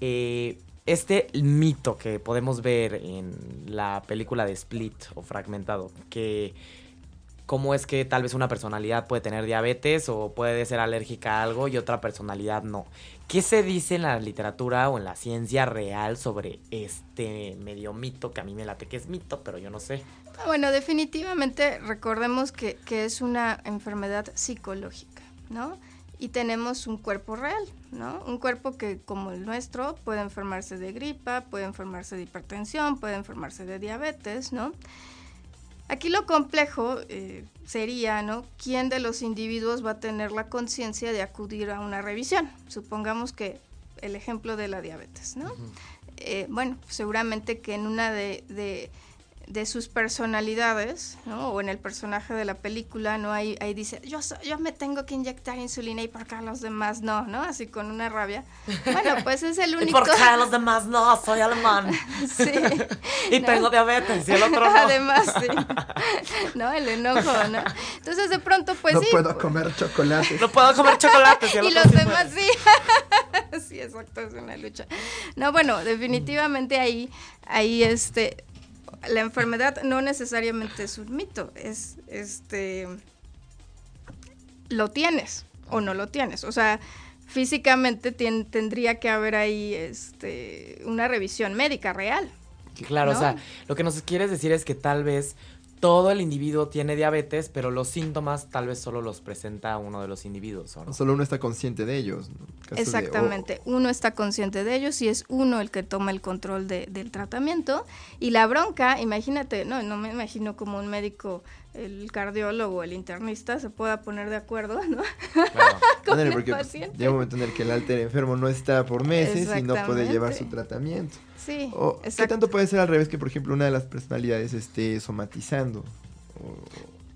eh, este mito que podemos ver en la película de Split o Fragmentado, que cómo es que tal vez una personalidad puede tener diabetes o puede ser alérgica a algo y otra personalidad no. ¿Qué se dice en la literatura o en la ciencia real sobre este medio mito que a mí me late que es mito, pero yo no sé? Ah, Bueno, definitivamente recordemos que, que es una enfermedad psicológica, ¿no? Y tenemos un cuerpo real, ¿no? Un cuerpo que, como el nuestro, puede enfermarse de gripa, puede enfermarse de hipertensión, puede enfermarse de diabetes, ¿no? Aquí lo complejo eh, sería, ¿no? ¿Quién de los individuos va a tener la conciencia de acudir a una revisión? Supongamos que el ejemplo de la diabetes, ¿no? eh, bueno, seguramente que en una de, de, de sus personalidades, ¿no? O en el personaje de la película, ¿no? Ahí, ahí dice, yo, so- yo me tengo que inyectar insulina y por qué a los demás no, ¿no? Así con una rabia. Bueno, pues es el ¿Y único... por qué a los demás no? Soy alemán. sí. Y ¿no? tengo diabetes y el otro no. Además, sí. ¿No? El enojo, ¿no? Entonces de pronto, pues no sí. puedo comer chocolate. No puedo comer chocolates y y los sí demás puede. sí. sí, exacto, es una lucha. No, bueno, definitivamente ahí, ahí este, la enfermedad no necesariamente es un mito, es, este, lo tienes o no lo tienes. O sea, físicamente tendría que haber ahí, este, una revisión médica real. Claro, ¿no? o sea, lo que nos quieres decir es que tal vez todo el individuo tiene diabetes, pero los síntomas tal vez solo los presenta uno de los individuos, ¿o no? Solo uno está consciente de ellos. ¿no? De- Exactamente, uno está consciente de ellos y es uno el que toma el control de- del tratamiento. Y la bronca, imagínate, no, no me imagino como un médico, el cardiólogo, el internista se pueda poner de acuerdo, ¿no? Claro. con porque pues, llega un momento en el que el alter enfermo no está por meses y no puede llevar su tratamiento. Sí, O, ¿Qué tanto puede ser al revés que, por ejemplo, una de las personalidades esté somatizando? O-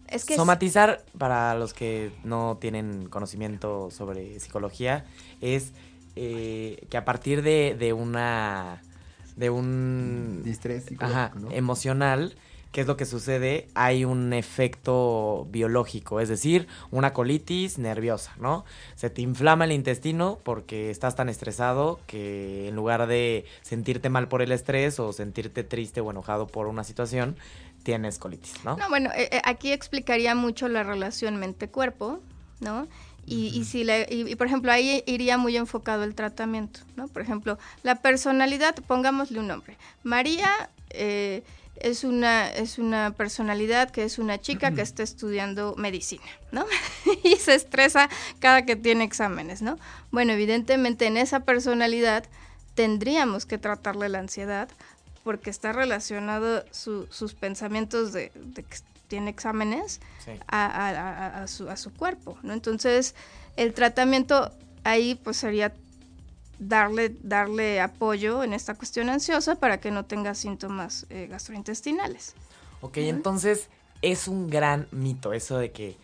Es que es- Somatizar, para los que no tienen conocimiento sobre psicología, es eh, que a partir de, de una. de un. distrés ¿no? emocional, ¿qué es lo que sucede? Hay un efecto biológico, es decir, una colitis nerviosa, ¿no? Se te inflama el intestino porque estás tan estresado que en lugar de sentirte mal por el estrés o sentirte triste o enojado por una situación, tienes colitis, ¿no? No, bueno, eh, eh, aquí explicaría mucho la relación mente-cuerpo, ¿no? Y, y si le, y, y, por ejemplo, ahí iría muy enfocado el tratamiento, ¿no? Por ejemplo, la personalidad, pongámosle un nombre. María eh, es, una, es una personalidad que es una chica que está estudiando medicina, ¿no? y se estresa cada que tiene exámenes, ¿no? Bueno, evidentemente en esa personalidad tendríamos que tratarle la ansiedad porque está relacionado su- sus pensamientos de, de que tiene exámenes Sí. a, a- a- a su, a su cuerpo, ¿no? Entonces, el tratamiento ahí pues sería darle, darle apoyo en esta cuestión ansiosa para que no tenga síntomas eh, gastrointestinales. Ok, entonces es un gran mito eso de que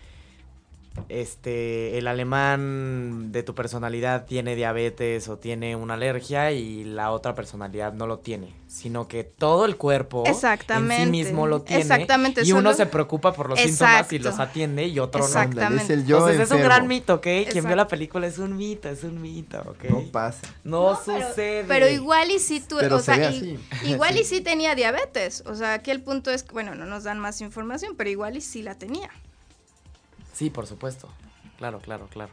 este, el alemán de tu personalidad tiene diabetes o tiene una alergia y la otra personalidad no lo tiene, sino que todo el cuerpo Exactamente. en sí mismo lo tiene Exactamente, y uno se preocupa por los síntomas y los atiende y otro no. Exacto. Ándale, es el yo Entonces es un gran mito, ¿ok? Quien vio la película es un mito, es un mito, ¿ok? No pasa. No, pero, sucede. pero igual y sí tú, Pero o se sea, igual Sí. y sí tenía diabetes, o sea, aquí el punto es, que, bueno, no nos dan más información, pero igual y sí la tenía. Sí, por supuesto. Claro, claro, claro.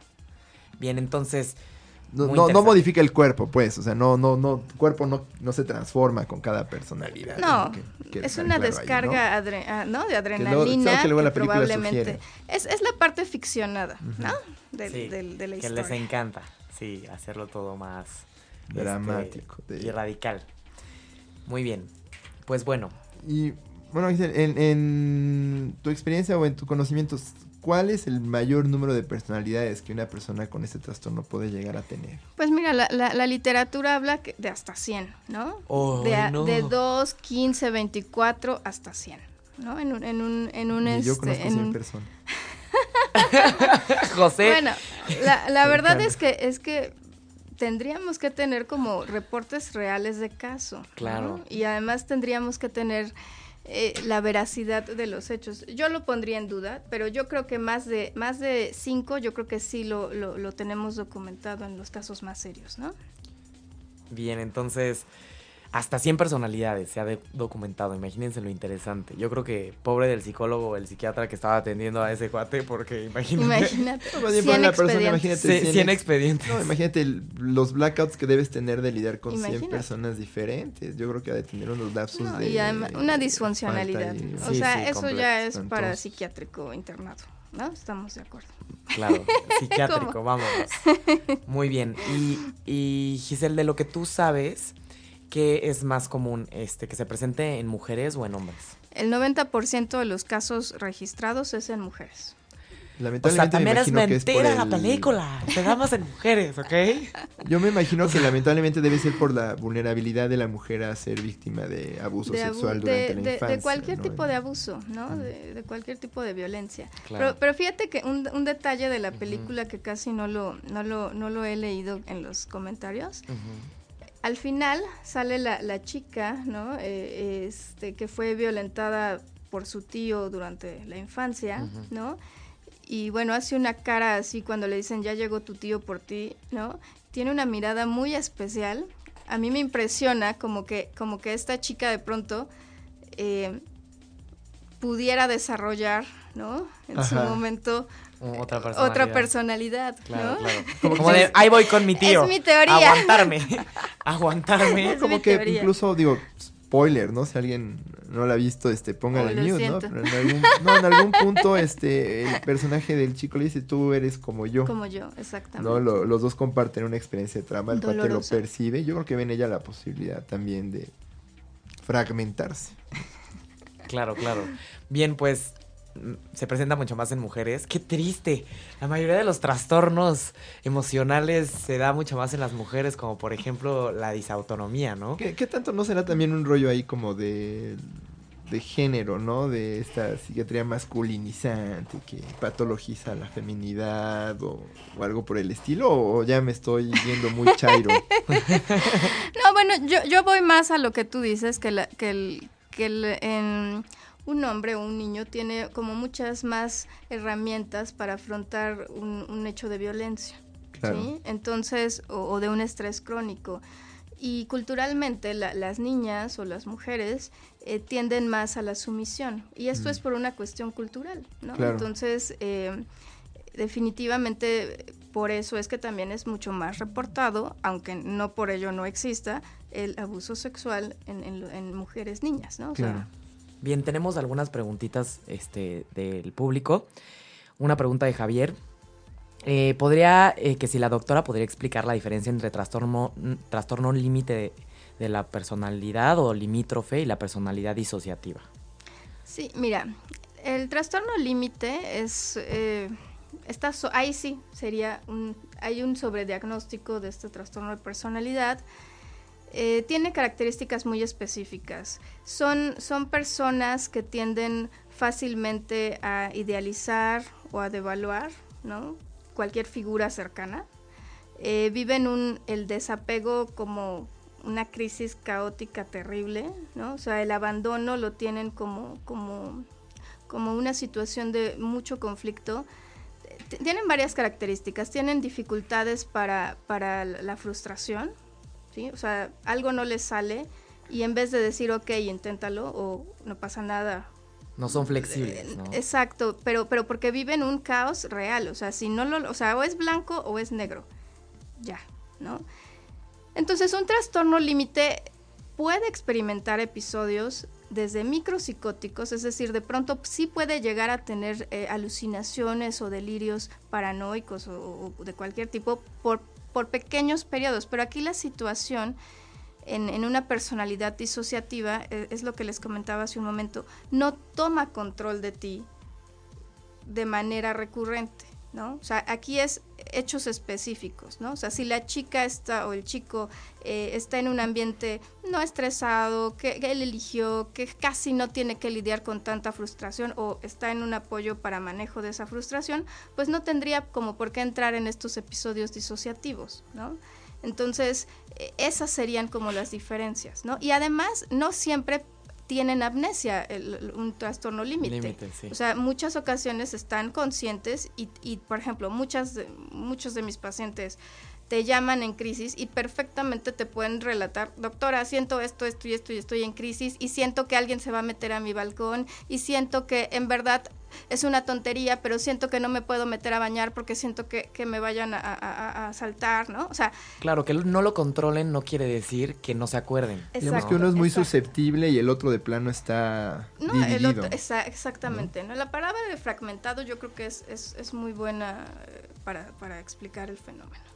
Bien, entonces, No, no, no modifica el cuerpo, pues. O sea, no, no, no, tu cuerpo no, no se transforma con cada personalidad. No, Que- que es una claro ahí, ¿no? descarga adre- ah, ¿no? de luego- adrenalina que luego la que película probablemente es, es la parte ficcionada, ¿no? Del- sí, de la que historia. les encanta, sí, hacerlo todo más este, Dramático, de- y radical. Muy bien. Pues bueno, Y bueno, en, en tu experiencia o en tus conocimientos, ¿cuál es el mayor número de personalidades que una persona con este trastorno puede llegar a tener? Pues mira, la, la- la literatura habla que- de hasta 100, ¿no? ¡Ay, de, a- no! de 2, 15, 24 hasta 100, ¿no? En un, en un, en un Y yo este, conozco en 100 un- personas. José, Bueno, la, la verdad es que es que tendríamos que tener como reportes reales de caso. ¿no? Claro. Y además tendríamos que tener eh, la veracidad de los hechos. Yo lo pondría en duda, pero yo creo que más de más de cinco, yo creo que sí lo, lo, lo tenemos documentado en los casos más serios, ¿no? bien, entonces, hasta 100 personalidades se ha documentado, imagínense lo interesante. Yo creo que pobre del psicólogo o el psiquiatra que estaba atendiendo a ese cuate, porque imagínate. Imagínate. No, más bien 100 para una persona, expedientes. imagínate. Sí, 100 100 ex- expedientes. No, imagínate los blackouts que debes tener de lidiar con 100 Imagínate. personas diferentes. Yo creo que ha de tener unos lapsos No, de. y además una disfuncionalidad. y- o Sí, sea, sí, eso completo, ya es para espantoso. psiquiátrico internado, ¿no? Estamos de acuerdo. Claro, psiquiátrico, vámonos. Muy bien. Y, y Giselle, de lo que tú sabes, ¿qué es más común? Este, ¿Que se presente en mujeres o en hombres? El 90% de los casos registrados es en mujeres. O sea, Lamentablemente también me es imagino que es por mentira la el- película. Más en mujeres, ¿ok? Yo me imagino que lamentablemente debe ser por la vulnerabilidad de la mujer a ser víctima de abuso De, abu- sexual de- durante la de- infancia. de cualquier ¿no? tipo de abuso, ¿no? De, de cualquier tipo de violencia. Claro. Pero, pero fíjate que un, un detalle de la película que casi no lo, no, lo, no lo he leído en los comentarios. Al final sale la, la chica, ¿no? Eh, este, que fue violentada por su tío durante la infancia. ¿no? Y bueno, hace una cara así cuando le dicen, ya llegó tu tío por ti, ¿no? Tiene una mirada muy especial. A mí me impresiona como que, como que esta chica de pronto eh, pudiera desarrollar, ¿no? En su momento Otra personalidad. otra personalidad, Claro, ¿no? claro. Como, de, ahí voy con mi tío. Es mi teoría. Aguantarme. Aguantarme. Es Como mi que teoría. incluso, digo, spoiler, ¿no? Si alguien no la ha visto, este, póngale Oh, mute, ¿no? Pero en algún, no, en algún punto, este, el personaje del chico le dice, tú eres como yo. Como yo, exactamente. ¿no? Lo- los dos comparten una experiencia de trauma, el cuate lo percibe. Yo creo que ven ella la posibilidad también de fragmentarse. Claro, claro. Bien, pues mm, se presenta mucho más en mujeres. Qué triste. La mayoría de los trastornos emocionales se da mucho más en las mujeres, como por ejemplo la disautonomía, ¿no? ¿Qué, qué tanto no será también un rollo ahí como de, de género, ¿no? De esta psiquiatría masculinizante que patologiza la feminidad o, o algo por el estilo? ¿O ya me estoy yendo muy chairo? No, bueno, yo, yo voy más a lo que tú dices, que, la- que, el, que el, en un hombre o un niño tiene como muchas más herramientas para afrontar un, un hecho de violencia. Claro. ¿sí? Entonces, o, o de un estrés crónico. Y culturalmente la- las niñas o las mujeres eh, tienden más a la sumisión. Y esto Mm. es por una cuestión cultural, ¿no? Claro. Entonces, eh, definitivamente por eso es que también es mucho más reportado, aunque no por ello no exista, el abuso sexual en, en en mujeres niñas, ¿no? O sea, Claro. Bien, tenemos algunas preguntitas este, del público. Una pregunta de Javier. Eh, ¿Podría, eh, que si la doctora podría explicar la diferencia entre trastorno, trastorno límite de, de la personalidad o limítrofe y la personalidad disociativa? Sí, mira, el trastorno límite es, eh, está so- ahí sí sería un, hay un sobrediagnóstico de este trastorno de personalidad. Eh, tiene características muy específicas. Son, son personas que tienden fácilmente a idealizar o a devaluar. Cualquier figura cercana. Eh, viven el desapego como una crisis caótica terrible. O sea, el abandono lo tienen como, como, como una situación de mucho conflicto. Tienen varias características, tienen dificultades para, para la frustración, ¿sí? O sea, algo no les sale y en vez de decir, ok, inténtalo o no pasa nada. No son flexibles, ¿no? Exacto, pero, pero porque viven un caos real, o sea, si no lo, o sea, o es blanco o es negro, ya, ¿no? Entonces, un trastorno límite puede experimentar episodios desde micropsicóticos, es decir, de pronto sí puede llegar a tener eh, alucinaciones o delirios paranoicos o, o de cualquier tipo por, por, pequeños periodos, pero aquí la situación en, una personalidad disociativa, eh, es lo que les comentaba hace un momento, no toma control de ti de manera recurrente. ¿no? O sea, aquí es hechos específicos, ¿no? O sea, si la chica está o el chico eh, está en un ambiente no estresado, que, que, él eligió, que casi no tiene que lidiar con tanta frustración o está en un apoyo para manejo de esa frustración, pues no tendría como por qué entrar en estos episodios disociativos, ¿no? Entonces, eh, esas serían como las diferencias, ¿no? Y además, no siempre tienen amnesia, el, un trastorno límite. Sí. O sea, muchas ocasiones están conscientes y, y por ejemplo, muchas de, muchos de mis pacientes te llaman en crisis y perfectamente te pueden relatar, doctora, siento esto, esto y esto y estoy en crisis y siento que alguien se va a meter a mi balcón y siento que en verdad es una tontería, pero siento que no me puedo meter a bañar porque siento que, que me vayan a, a, a, saltar, ¿no? O sea... Claro, que no lo controlen no quiere decir que no se acuerden. Exacto, Digamos que uno es muy exacto. susceptible y el otro de plano está no, dividido. El otro, esa, exactamente, ¿no? ¿no? La palabra de fragmentado yo creo que es, es, es muy buena para, para explicar el fenómeno.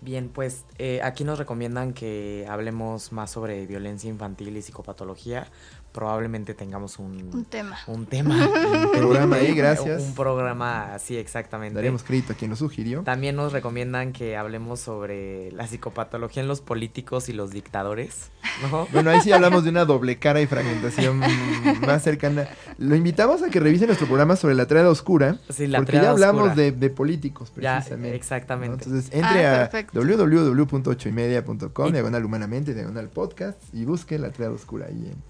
Bien, pues eh, aquí nos recomiendan que hablemos más sobre violencia infantil y psicopatología. Probablemente tengamos un, un tema. Un tema. un programa ahí, gracias. Un, un programa, sí, exactamente. Daremos crédito a quien lo sugirió. También nos recomiendan que hablemos sobre la psicopatología en los políticos y los dictadores. ¿no? bueno, ahí sí hablamos de una doble cara y fragmentación más cercana. Lo invitamos a que revise nuestro programa sobre la triada oscura. Sí, la porque ya hablamos de, de, políticos, Ya, precisamente. exactamente. ¿no? Entonces, entre ah, a www.ochoymedia.com, diagonal humanamente, diagonal podcast, y busque la triada oscura ahí en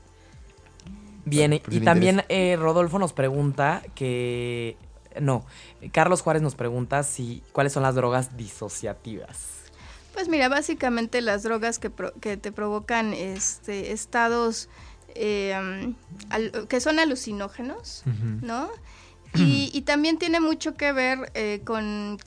Bien, y, y también eh, Rodolfo nos pregunta que... No, Carlos Juárez nos pregunta si cuáles son las drogas disociativas. Pues mira, básicamente las drogas que, pro, que te provocan este, estados eh, al, que son alucinógenos, uh -huh. ¿no? Y, y, también tiene mucho que ver eh, con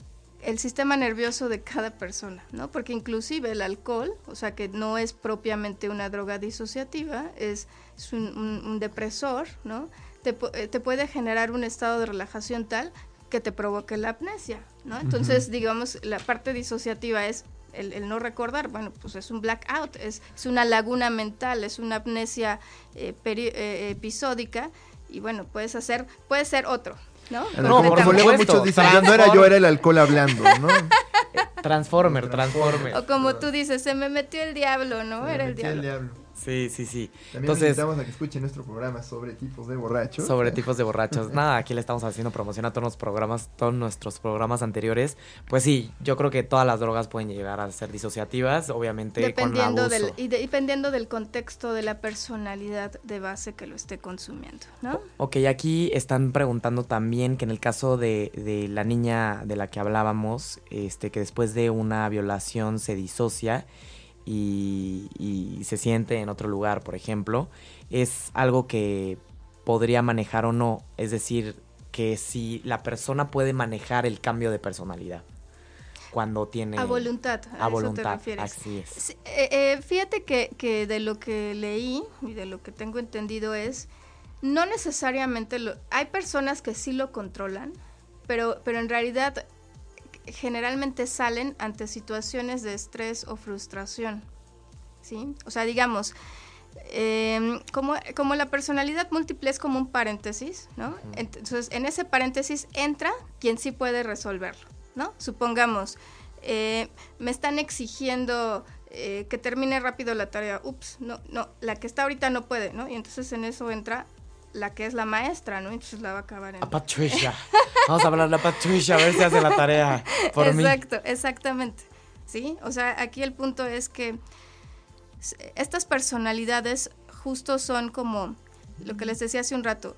el sistema nervioso de cada persona, ¿no? Porque inclusive el alcohol, o sea que no es propiamente una droga disociativa, es, es un, un, un, depresor, ¿no? Te, te, puede generar un estado de relajación tal que te provoque la amnesia, ¿no? Entonces, uh -huh. digamos, la parte disociativa es el, el, no recordar, bueno, pues es un blackout, es, es una laguna mental, es una amnesia eh, peri, eh, episódica y bueno, puedes hacer, puede ser otro, ¿no? no por luego muchos dicen, yo no era yo, era el alcohol hablando, ¿no? Transformer, Transformer. O como tú dices, se me metió el diablo, ¿no? Se era el diablo. el diablo. Sí, sí, sí. También Entonces, invitamos a que escuchen nuestro programa sobre tipos de borrachos. Sobre tipos de borrachos. Nada, aquí le estamos haciendo promoción a todos los programas, todos nuestros programas anteriores. Pues sí, yo creo que todas las drogas pueden llegar a ser disociativas, obviamente dependiendo con abuso. Del, y de, dependiendo del contexto de la personalidad de base que lo esté consumiendo, ¿no? Ok, aquí están preguntando también que en el caso de, de la niña de la que hablábamos, este, que después de una violación se disocia y, y, se siente en otro lugar, por ejemplo, es algo que podría manejar o no. Es decir, que si la persona puede manejar el cambio de personalidad cuando tiene a voluntad a, a voluntad eso te así es sí, eh, eh, fíjate que, que, de lo que leí y de lo que tengo entendido es no necesariamente lo hay personas que sí lo controlan pero pero en realidad generalmente salen ante situaciones de estrés o frustración. ¿sí? O sea, digamos, eh, como, como, la personalidad múltiple es como un paréntesis, ¿no? Entonces, en ese paréntesis entra quien sí puede resolverlo, ¿no? Supongamos, eh, me están exigiendo eh, que termine rápido la tarea, ups, no, no, la que está ahorita no puede, ¿no? Y entonces en eso entra la que es la maestra, ¿no? Entonces la va a acabar en... A Patricia. Vamos a hablarle a Patricia a ver si hace la tarea por mí. Exacto, exactamente. ¿Sí? O sea, aquí el punto es que estas personalidades justo son como lo que les decía hace un rato,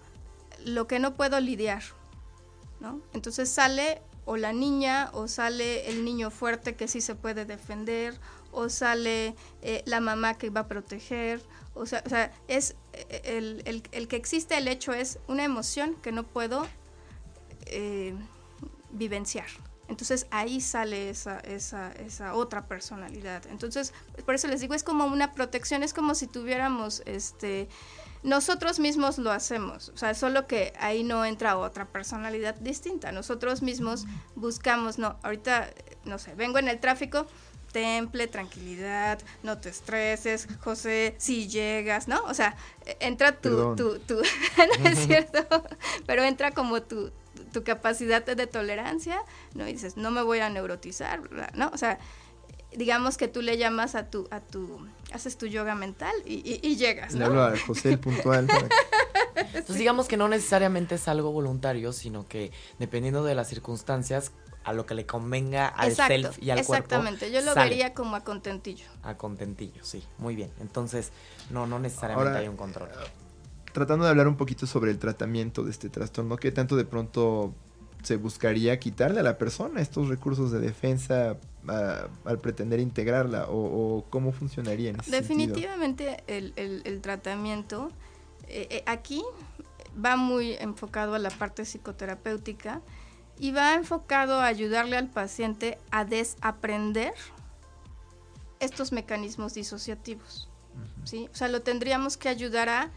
lo que no puedo lidiar, ¿no? Entonces sale o la niña o sale el niño fuerte que sí se puede defender o sale eh, la mamá que va a proteger, o sea, o sea es eh, el, el, el, que existe el hecho es una emoción que no puedo eh, vivenciar. Entonces ahí sale esa, esa, esa otra personalidad. Entonces, por eso les digo, es como una protección, es como si tuviéramos este nosotros mismos lo hacemos, o sea, solo que ahí no entra otra personalidad distinta. Nosotros mismos buscamos, no, ahorita, no sé, vengo en el tráfico, temple, tranquilidad, no te estreses, José, si llegas, ¿no? O sea, entra tu, tu, tu no es cierto, pero entra como tu, tu capacidad de tolerancia, ¿no? Y dices, no me voy a neurotizar, ¿no? O sea, digamos que tú le llamas a tu, a tu, haces tu yoga mental y, y, y llegas. ¿no? Le hablo a José el puntual. Entonces digamos que no necesariamente es algo voluntario, sino que dependiendo de las circunstancias, a lo que le convenga al Exacto, self y al exactamente. cuerpo. Yo lo sale. vería como a contentillo. A contentillo, sí, muy bien. Entonces, no, no necesariamente Ahora, hay un control. Tratando de hablar un poquito sobre el tratamiento de este trastorno, ¿qué tanto de pronto se buscaría quitarle a la persona estos recursos de defensa a- al pretender integrarla? O, o cómo funcionaría en ese sentido? Definitivamente el, el- el tratamiento eh, eh, aquí va muy enfocado a la parte psicoterapéutica y va enfocado a ayudarle al paciente a desaprender estos mecanismos disociativos. ¿sí? O sea, lo tendríamos que ayudar a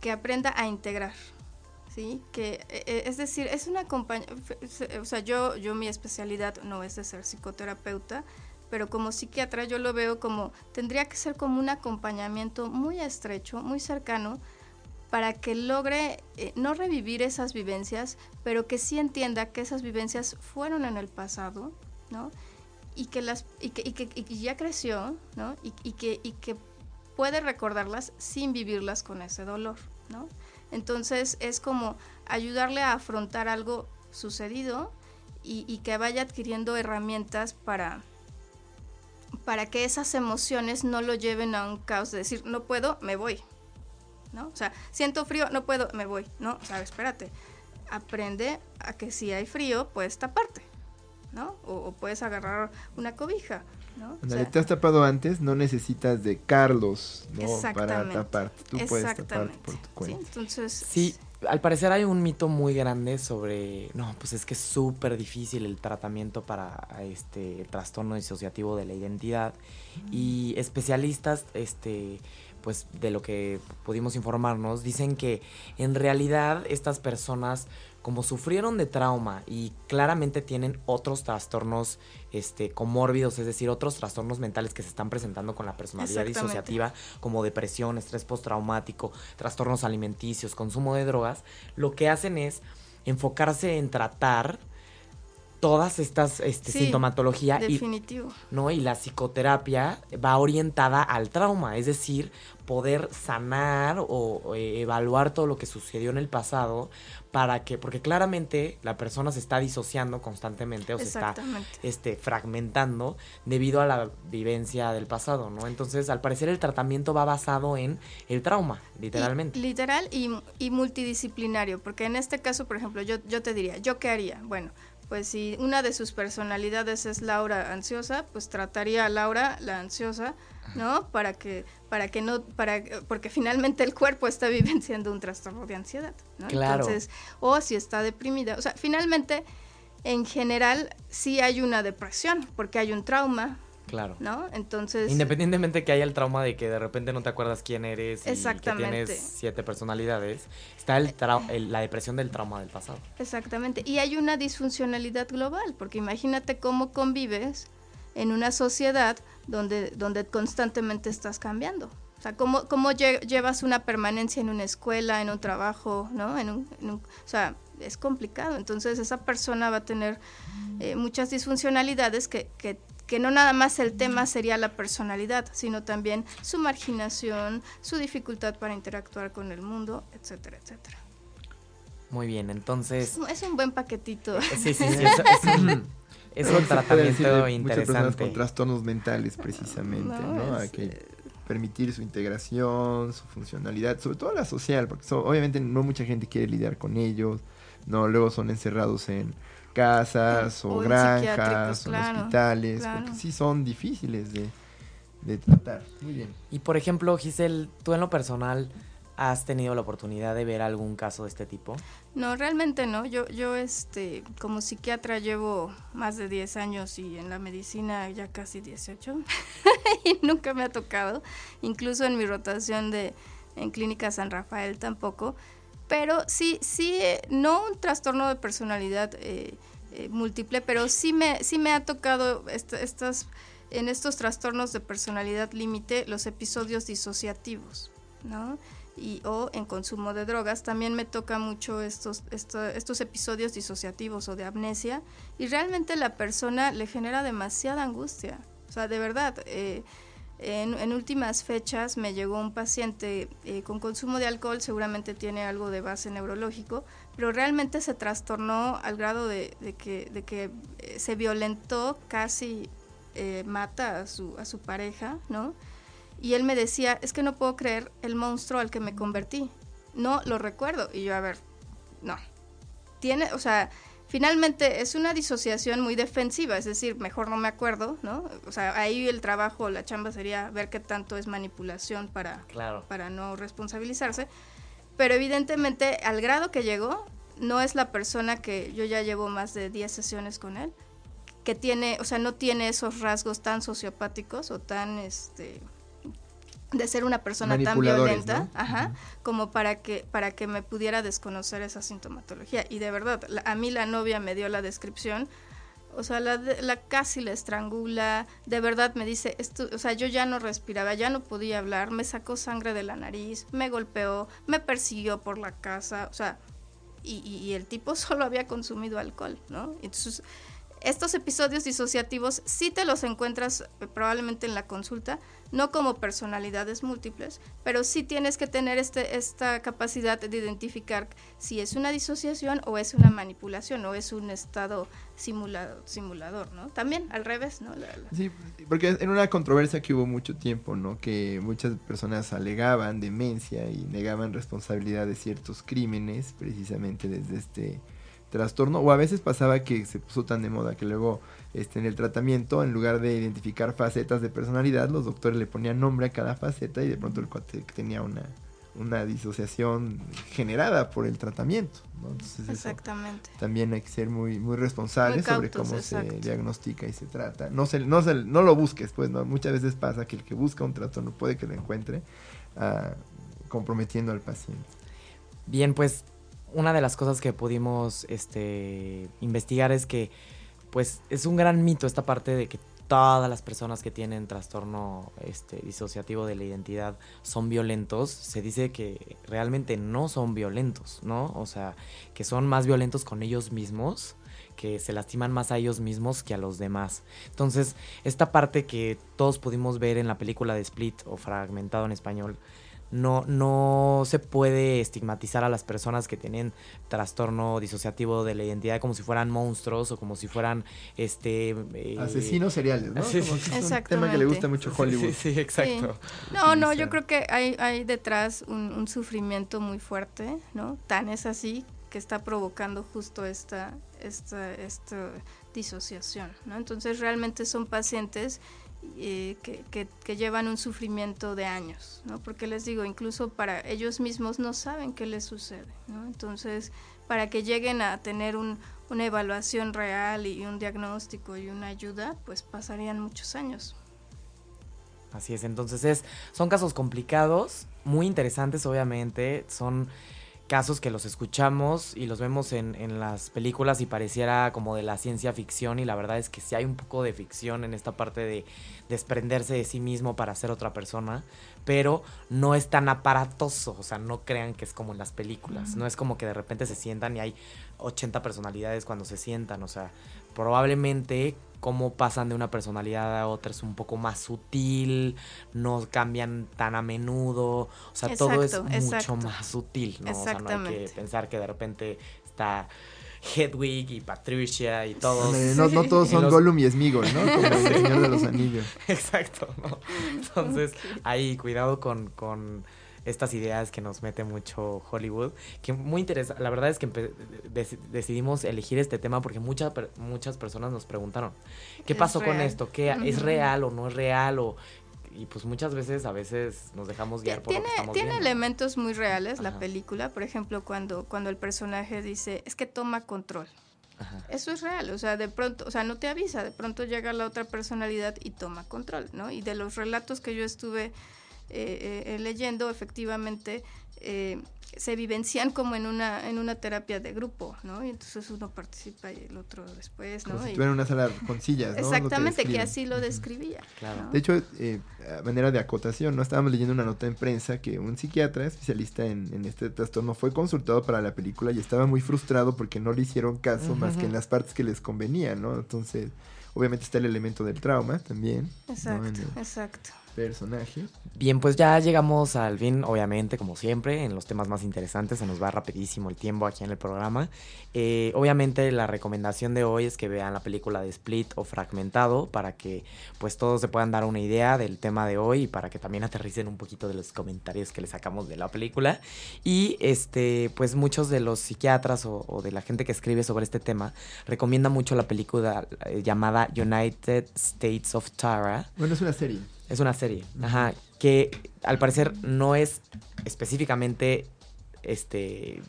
que aprenda a integrar. ¿sí? Que, eh, eh, es decir, es una compañía, o sea, yo, yo mi especialidad no es de ser psicoterapeuta, pero como psiquiatra yo lo veo como, tendría que ser como un acompañamiento muy estrecho, muy cercano, para que logre eh, no revivir esas vivencias, pero que sí entienda que esas vivencias fueron en el pasado, ¿no? Y que, las, y que, y que, ya creció, ¿no? Y, que, y que puede recordarlas sin vivirlas con ese dolor, ¿no? Entonces es como ayudarle a afrontar algo sucedido y que vaya adquiriendo herramientas para, para que esas emociones no lo lleven a un caos de decir, no puedo, me voy, ¿no? O sea, siento frío, no puedo, me voy, ¿no? O sea, espérate, aprende a que si hay frío, puedes taparte, ¿no? O, o puedes agarrar una cobija, ¿no? O sea, te has tapado antes, no necesitas de Carlos ¿no? para Exactamente, taparte. Tú puedes taparte por tu ¿sí? cuenta. Entonces, Sí, al parecer hay un mito muy grande sobre, no, pues es que es súper difícil el tratamiento para este trastorno disociativo de la identidad y especialistas, este, pues de lo que pudimos informarnos, dicen que en realidad estas personas como sufrieron de trauma y claramente tienen otros trastornos este, comórbidos, es decir, otros trastornos mentales que se están presentando con la personalidad disociativa, como depresión, estrés postraumático, trastornos alimenticios, consumo de drogas, lo que hacen es enfocarse en tratar todas estas este, Sí, sintomatología y definitivo. ¿no? Y la psicoterapia va orientada al trauma, es decir, poder sanar o, o, eh, evaluar todo lo que sucedió en el pasado para que, porque claramente la persona se está disociando constantemente o se está este, fragmentando debido a la vivencia del pasado, ¿no? Entonces, al parecer el tratamiento va basado en el trauma, literalmente. Y- literal y, y multidisciplinario, porque en este caso, por ejemplo, yo, yo te diría, ¿yo qué haría? Bueno, pues si una de sus personalidades es Laura ansiosa, pues trataría a Laura la ansiosa, ¿no? Para que, para que no, para, porque finalmente el cuerpo está vivenciando un trastorno de ansiedad, ¿no? Claro. Entonces, o si está deprimida, o sea, finalmente, en general, sí hay una depresión, porque hay un trauma, Claro. ¿no? Entonces, Independientemente que haya el trauma de que de repente no te acuerdas quién eres y que Exactamente. tienes siete personalidades, está el el- la depresión del trauma del pasado. Exactamente. Y hay una disfuncionalidad global, porque imagínate cómo convives en una sociedad donde, donde constantemente estás cambiando. O sea, cómo, cómo lle- llevas una permanencia en una escuela, en un trabajo, ¿no? En un, en un- o sea, es complicado. Entonces esa persona va a tener eh, muchas disfuncionalidades que, que, que no nada más el tema sería la personalidad, sino también su marginación, su dificultad para interactuar con el mundo, etcétera, etcétera. Muy bien, entonces... Es un buen paquetito. Sí, sí, sí. Es, es un, es un tratamiento interesante. Muchas personas con trastornos mentales, precisamente, ¿no? No, Hay que eh, permitir su integración, su funcionalidad, sobre todo la social, porque so- obviamente no mucha gente quiere lidiar con ellos, no, luego son encerrados en casas o, O granjas o claro, hospitales, claro. porque sí son difíciles de, de tratar. Muy bien. Y por ejemplo, Giselle, tú en lo personal has tenido la oportunidad de ver algún caso de este tipo. No, realmente no. Yo, yo este, como psiquiatra llevo más de 10 años y en la medicina ya casi 18 y nunca me ha tocado, incluso en mi rotación de en Clínica San Rafael tampoco. Pero sí, sí, eh, no un trastorno de personalidad eh, eh, múltiple, pero sí me, sí me ha tocado est- estas, en estos trastornos de personalidad límite los episodios disociativos, ¿no? y o en consumo de drogas. También me toca mucho estos, esto- estos episodios disociativos o de amnesia y realmente la persona le genera demasiada angustia. O sea, de verdad, eh, en, últimas fechas me llegó un paciente eh, con consumo de alcohol, seguramente tiene algo de base neurológico, pero realmente se trastornó al grado de, de que, de que eh, se violentó, casi eh, mata a su, a su pareja, ¿no? Y él me decía, es que no puedo creer el monstruo al que me convertí. No lo recuerdo. Y yo, a ver, no. Tiene, o sea, finalmente es una disociación muy defensiva, es decir, mejor no me acuerdo, ¿no? O sea, ahí el trabajo, la chamba sería ver qué tanto es manipulación para, Claro. para no responsabilizarse. Pero evidentemente, al grado que llegó, no es la persona que yo ya llevo más de 10 sesiones con él, que tiene, o sea, no tiene esos rasgos tan sociopáticos o tan, este, de ser una persona tan violenta, ¿no? ajá, como para que, para que me pudiera desconocer esa sintomatología. Y de verdad, la- a mí la novia me dio la descripción, o sea, la, de- la casi la estrangula, de verdad me dice, esto, o sea, yo ya no respiraba, ya no podía hablar, me sacó sangre de la nariz, me golpeó, me persiguió por la casa, o sea, y, y- y el tipo solo había consumido alcohol, ¿no? Entonces, estos episodios disociativos sí te los encuentras eh, probablemente en la consulta, no como personalidades múltiples, pero sí tienes que tener este, esta capacidad de identificar si es una disociación o es una manipulación o es un estado simulado, simulador, ¿no? También al revés, ¿no? Sí, porque en una controversia que hubo mucho tiempo, ¿no? Que muchas personas alegaban demencia y negaban responsabilidad de ciertos crímenes, precisamente desde este trastorno. O a veces pasaba que se puso tan de moda que luego este, en el tratamiento, en lugar de identificar facetas de personalidad, los doctores le ponían nombre a cada faceta y de pronto el cuate tenía una, una disociación generada por el tratamiento, ¿no? Entonces eso Exactamente. también hay que ser muy muy responsables Muy sobre cómo se diagnostica y se trata. No se, no se, no lo busques, pues no muchas veces pasa que el que busca un trastorno puede que lo encuentre ah, comprometiendo al paciente. Bien, pues una de las cosas que pudimos este, investigar es que pues es un gran mito esta parte de que todas las personas que tienen trastorno este, disociativo de la identidad son violentos. Se dice que realmente no son violentos, ¿no? O sea, que son más violentos con ellos mismos que se lastiman más a ellos mismos que a los demás. Entonces, esta parte que todos pudimos ver en la película de Split o fragmentado en español, no, no se puede estigmatizar a las personas que tienen trastorno disociativo de la identidad como si fueran monstruos o como si furan este eh, Asesinos seriales, ¿no? Sí, Como sí, que es un tema que le gusta mucho a Hollywood. Sí, sí, exacto. No, no, yo creo que hay, hay detrás un, un sufrimiento muy fuerte, ¿no? Tan es así que está provocando justo esta, esta, esta disociación, ¿no? Entonces realmente son pacientes que llevan un sufrimiento de años, ¿no? Porque les digo, incluso para ellos mismos no saben qué les sucede, ¿no? Entonces, para que lleguen a tener un- una evaluación real y un diagnóstico y una ayuda, pues pasarían muchos años. Así es, entonces es, son casos complicados, muy interesantes obviamente, son casos que los escuchamos y los vemos en, en las películas y pareciera como de la ciencia ficción y la verdad es que sí hay un poco de ficción en esta parte de desprenderse de sí mismo para ser otra persona, pero no es tan aparatoso, o sea, no crean que es como en las películas, no es como que de repente se sientan y hay 80 personalidades cuando se sientan, o sea, probablemente cómo pasan de una personalidad a otra es un poco más sutil, no cambian tan a menudo, o sea, todo es Exacto, mucho exacto. más sutil, ¿no? O sea, no hay que pensar que de repente está Hedwig y Patricia y todos. No, no todos son los- Gollum y Smigol, ¿no? Como el Señor de los Anillos. Exacto, ¿no? Entonces, ahí cuidado con, con estas ideas que nos mete mucho Hollywood, que muy interesante, la verdad es que dec- decidimos elegir este tema porque muchas per- muchas personas nos preguntaron, ¿qué Es pasó con esto? ¿Qué es real o no es real? O, y pues muchas veces, a veces nos dejamos guiar por lo Tiene, que estamos tiene viendo. elementos muy reales la Ajá. película, por ejemplo, cuando, cuando el personaje dice, es que toma control. Ajá. Eso es real, o sea, de pronto, o sea, no te avisa, de pronto llega la otra personalidad y toma control, ¿no? Y de los relatos que yo estuve eh, eh, leyendo, efectivamente, eh, se vivencian como en una, en una terapia de grupo, ¿no? Y entonces uno participa y el otro después, ¿no? Como si Y- en una sala con sillas, ¿no? Exactamente, que así lo describía. Claro. ¿no? De hecho, eh, a manera de acotación, ¿no? Estábamos leyendo una nota en prensa que un psiquiatra especialista en, en este trastorno fue consultado para la película y estaba muy frustrado porque no le hicieron caso más que en las partes que les convenía, ¿no? Entonces, obviamente está el elemento del trauma también. Exacto, el exacto. Personaje. Bien, pues ya llegamos al fin, obviamente, como siempre, en los temas más interesantes. Se nos va rapidísimo el tiempo aquí en el programa. Eh, obviamente, la recomendación de hoy es que vean la película de Split o Fragmentado para que pues todos se puedan dar una idea del tema de hoy y para que también aterricen un poquito de los comentarios que les sacamos de la película. Y este, pues muchos de los psiquiatras o, o de la gente que escribe sobre este tema recomienda mucho la película eh, llamada United States of Tara. Bueno, es una serie. Es una serie, ajá, que al parecer no es específicamente este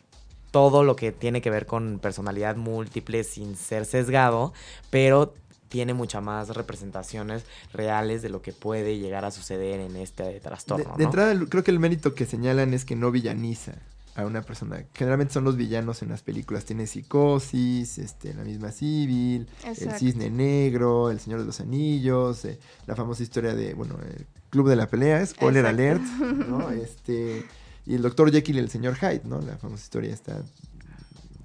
todo lo que tiene que ver con personalidad múltiple sin ser sesgado, pero tiene muchas más representaciones reales de lo que puede llegar a suceder en este trastorno. de ¿no? entrada, creo que el mérito que señalan es que no villaniza a una persona. Generalmente son los villanos en las películas. Tiene psicosis, este, la misma civil, el cisne negro, el señor de los anillos, eh, la famosa historia de, bueno, el club de la pelea, spoiler Exacto. alert, ¿no? Este, y el doctor Jekyll y el señor Hyde, ¿no? La famosa historia esta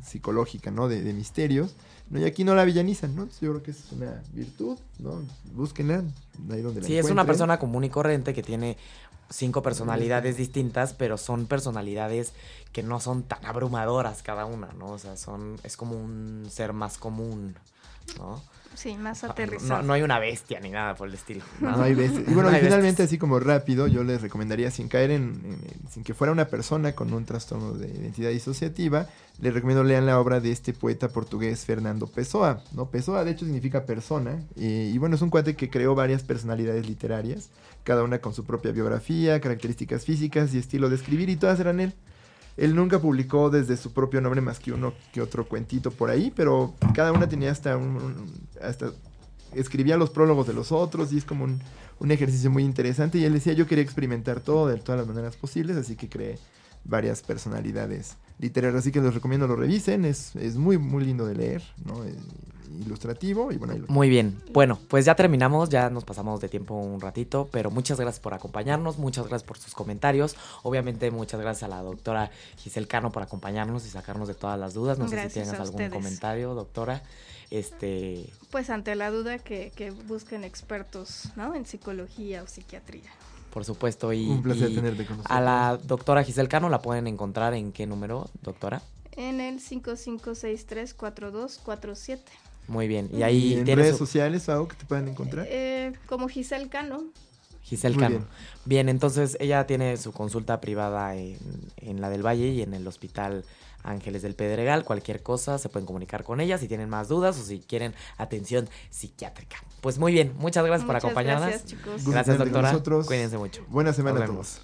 psicológica, ¿no? De, de misterios. ¿no? Y aquí no la villanizan, ¿no? Entonces, yo creo que es una virtud, ¿no? Búsquenla, ahí donde la Sí, es una persona común y corriente que tiene cinco personalidades distintas, pero son personalidades que no son tan abrumadoras cada una, ¿no? O sea, son es como un ser más común, ¿no? Sí, más No, aterrizado. no hay una bestia ni nada por el estilo. No hay veces. Y bueno, No finalmente, bestias. así como rápido, yo les recomendaría, sin caer en, en- sin que fuera una persona con un trastorno de identidad disociativa, les recomiendo lean la obra de este poeta portugués Fernando Pessoa. ¿no? Pessoa, de hecho, significa persona. eh, y bueno, es un cuate que creó varias personalidades literarias, cada una con su propia biografía, características físicas y estilo de escribir, y todas eran él. Él nunca publicó desde su propio nombre más que uno que otro cuentito por ahí, pero cada una tenía hasta un, hasta escribía los prólogos de los otros y es como un, un ejercicio muy interesante. Y él decía, yo quería experimentar todo de todas las maneras posibles, así que creé varias personalidades literarias. Así que les recomiendo lo revisen, es, es muy, muy lindo de leer, ¿no? Ilustrativo y bueno, ahí lo- Muy bien. Bueno, pues ya terminamos, ya nos pasamos de tiempo un ratito, pero muchas gracias por acompañarnos, muchas gracias por sus comentarios. Obviamente, muchas gracias a la doctora Giselle Cano por acompañarnos y sacarnos de todas las dudas. No sé si tienes algún ustedes. comentario, doctora. Este, Pues ante la duda que, que busquen expertos, ¿no? En psicología o psiquiatría. por supuesto, y, un placer y tenerte con nosotros. a la doctora Giselle Cano la pueden encontrar en qué número, doctora. En el 55634247. Muy bien. Y Y ahí en redes su- sociales, algo que te puedan encontrar. Eh, como Giselle Cano. Giselle Muy Cano. bien. Bien. entonces ella tiene su consulta privada en, en la del Valle y en el Hospital Ángeles del Pedregal. Cualquier cosa se pueden comunicar con ella si tienen más dudas o si quieren atención psiquiátrica. Pues muy bien, muchas gracias por acompañarnos. Gracias, chicos. Gracias, doctora. nosotros. Cuídense mucho. Buena semana Nos a todos.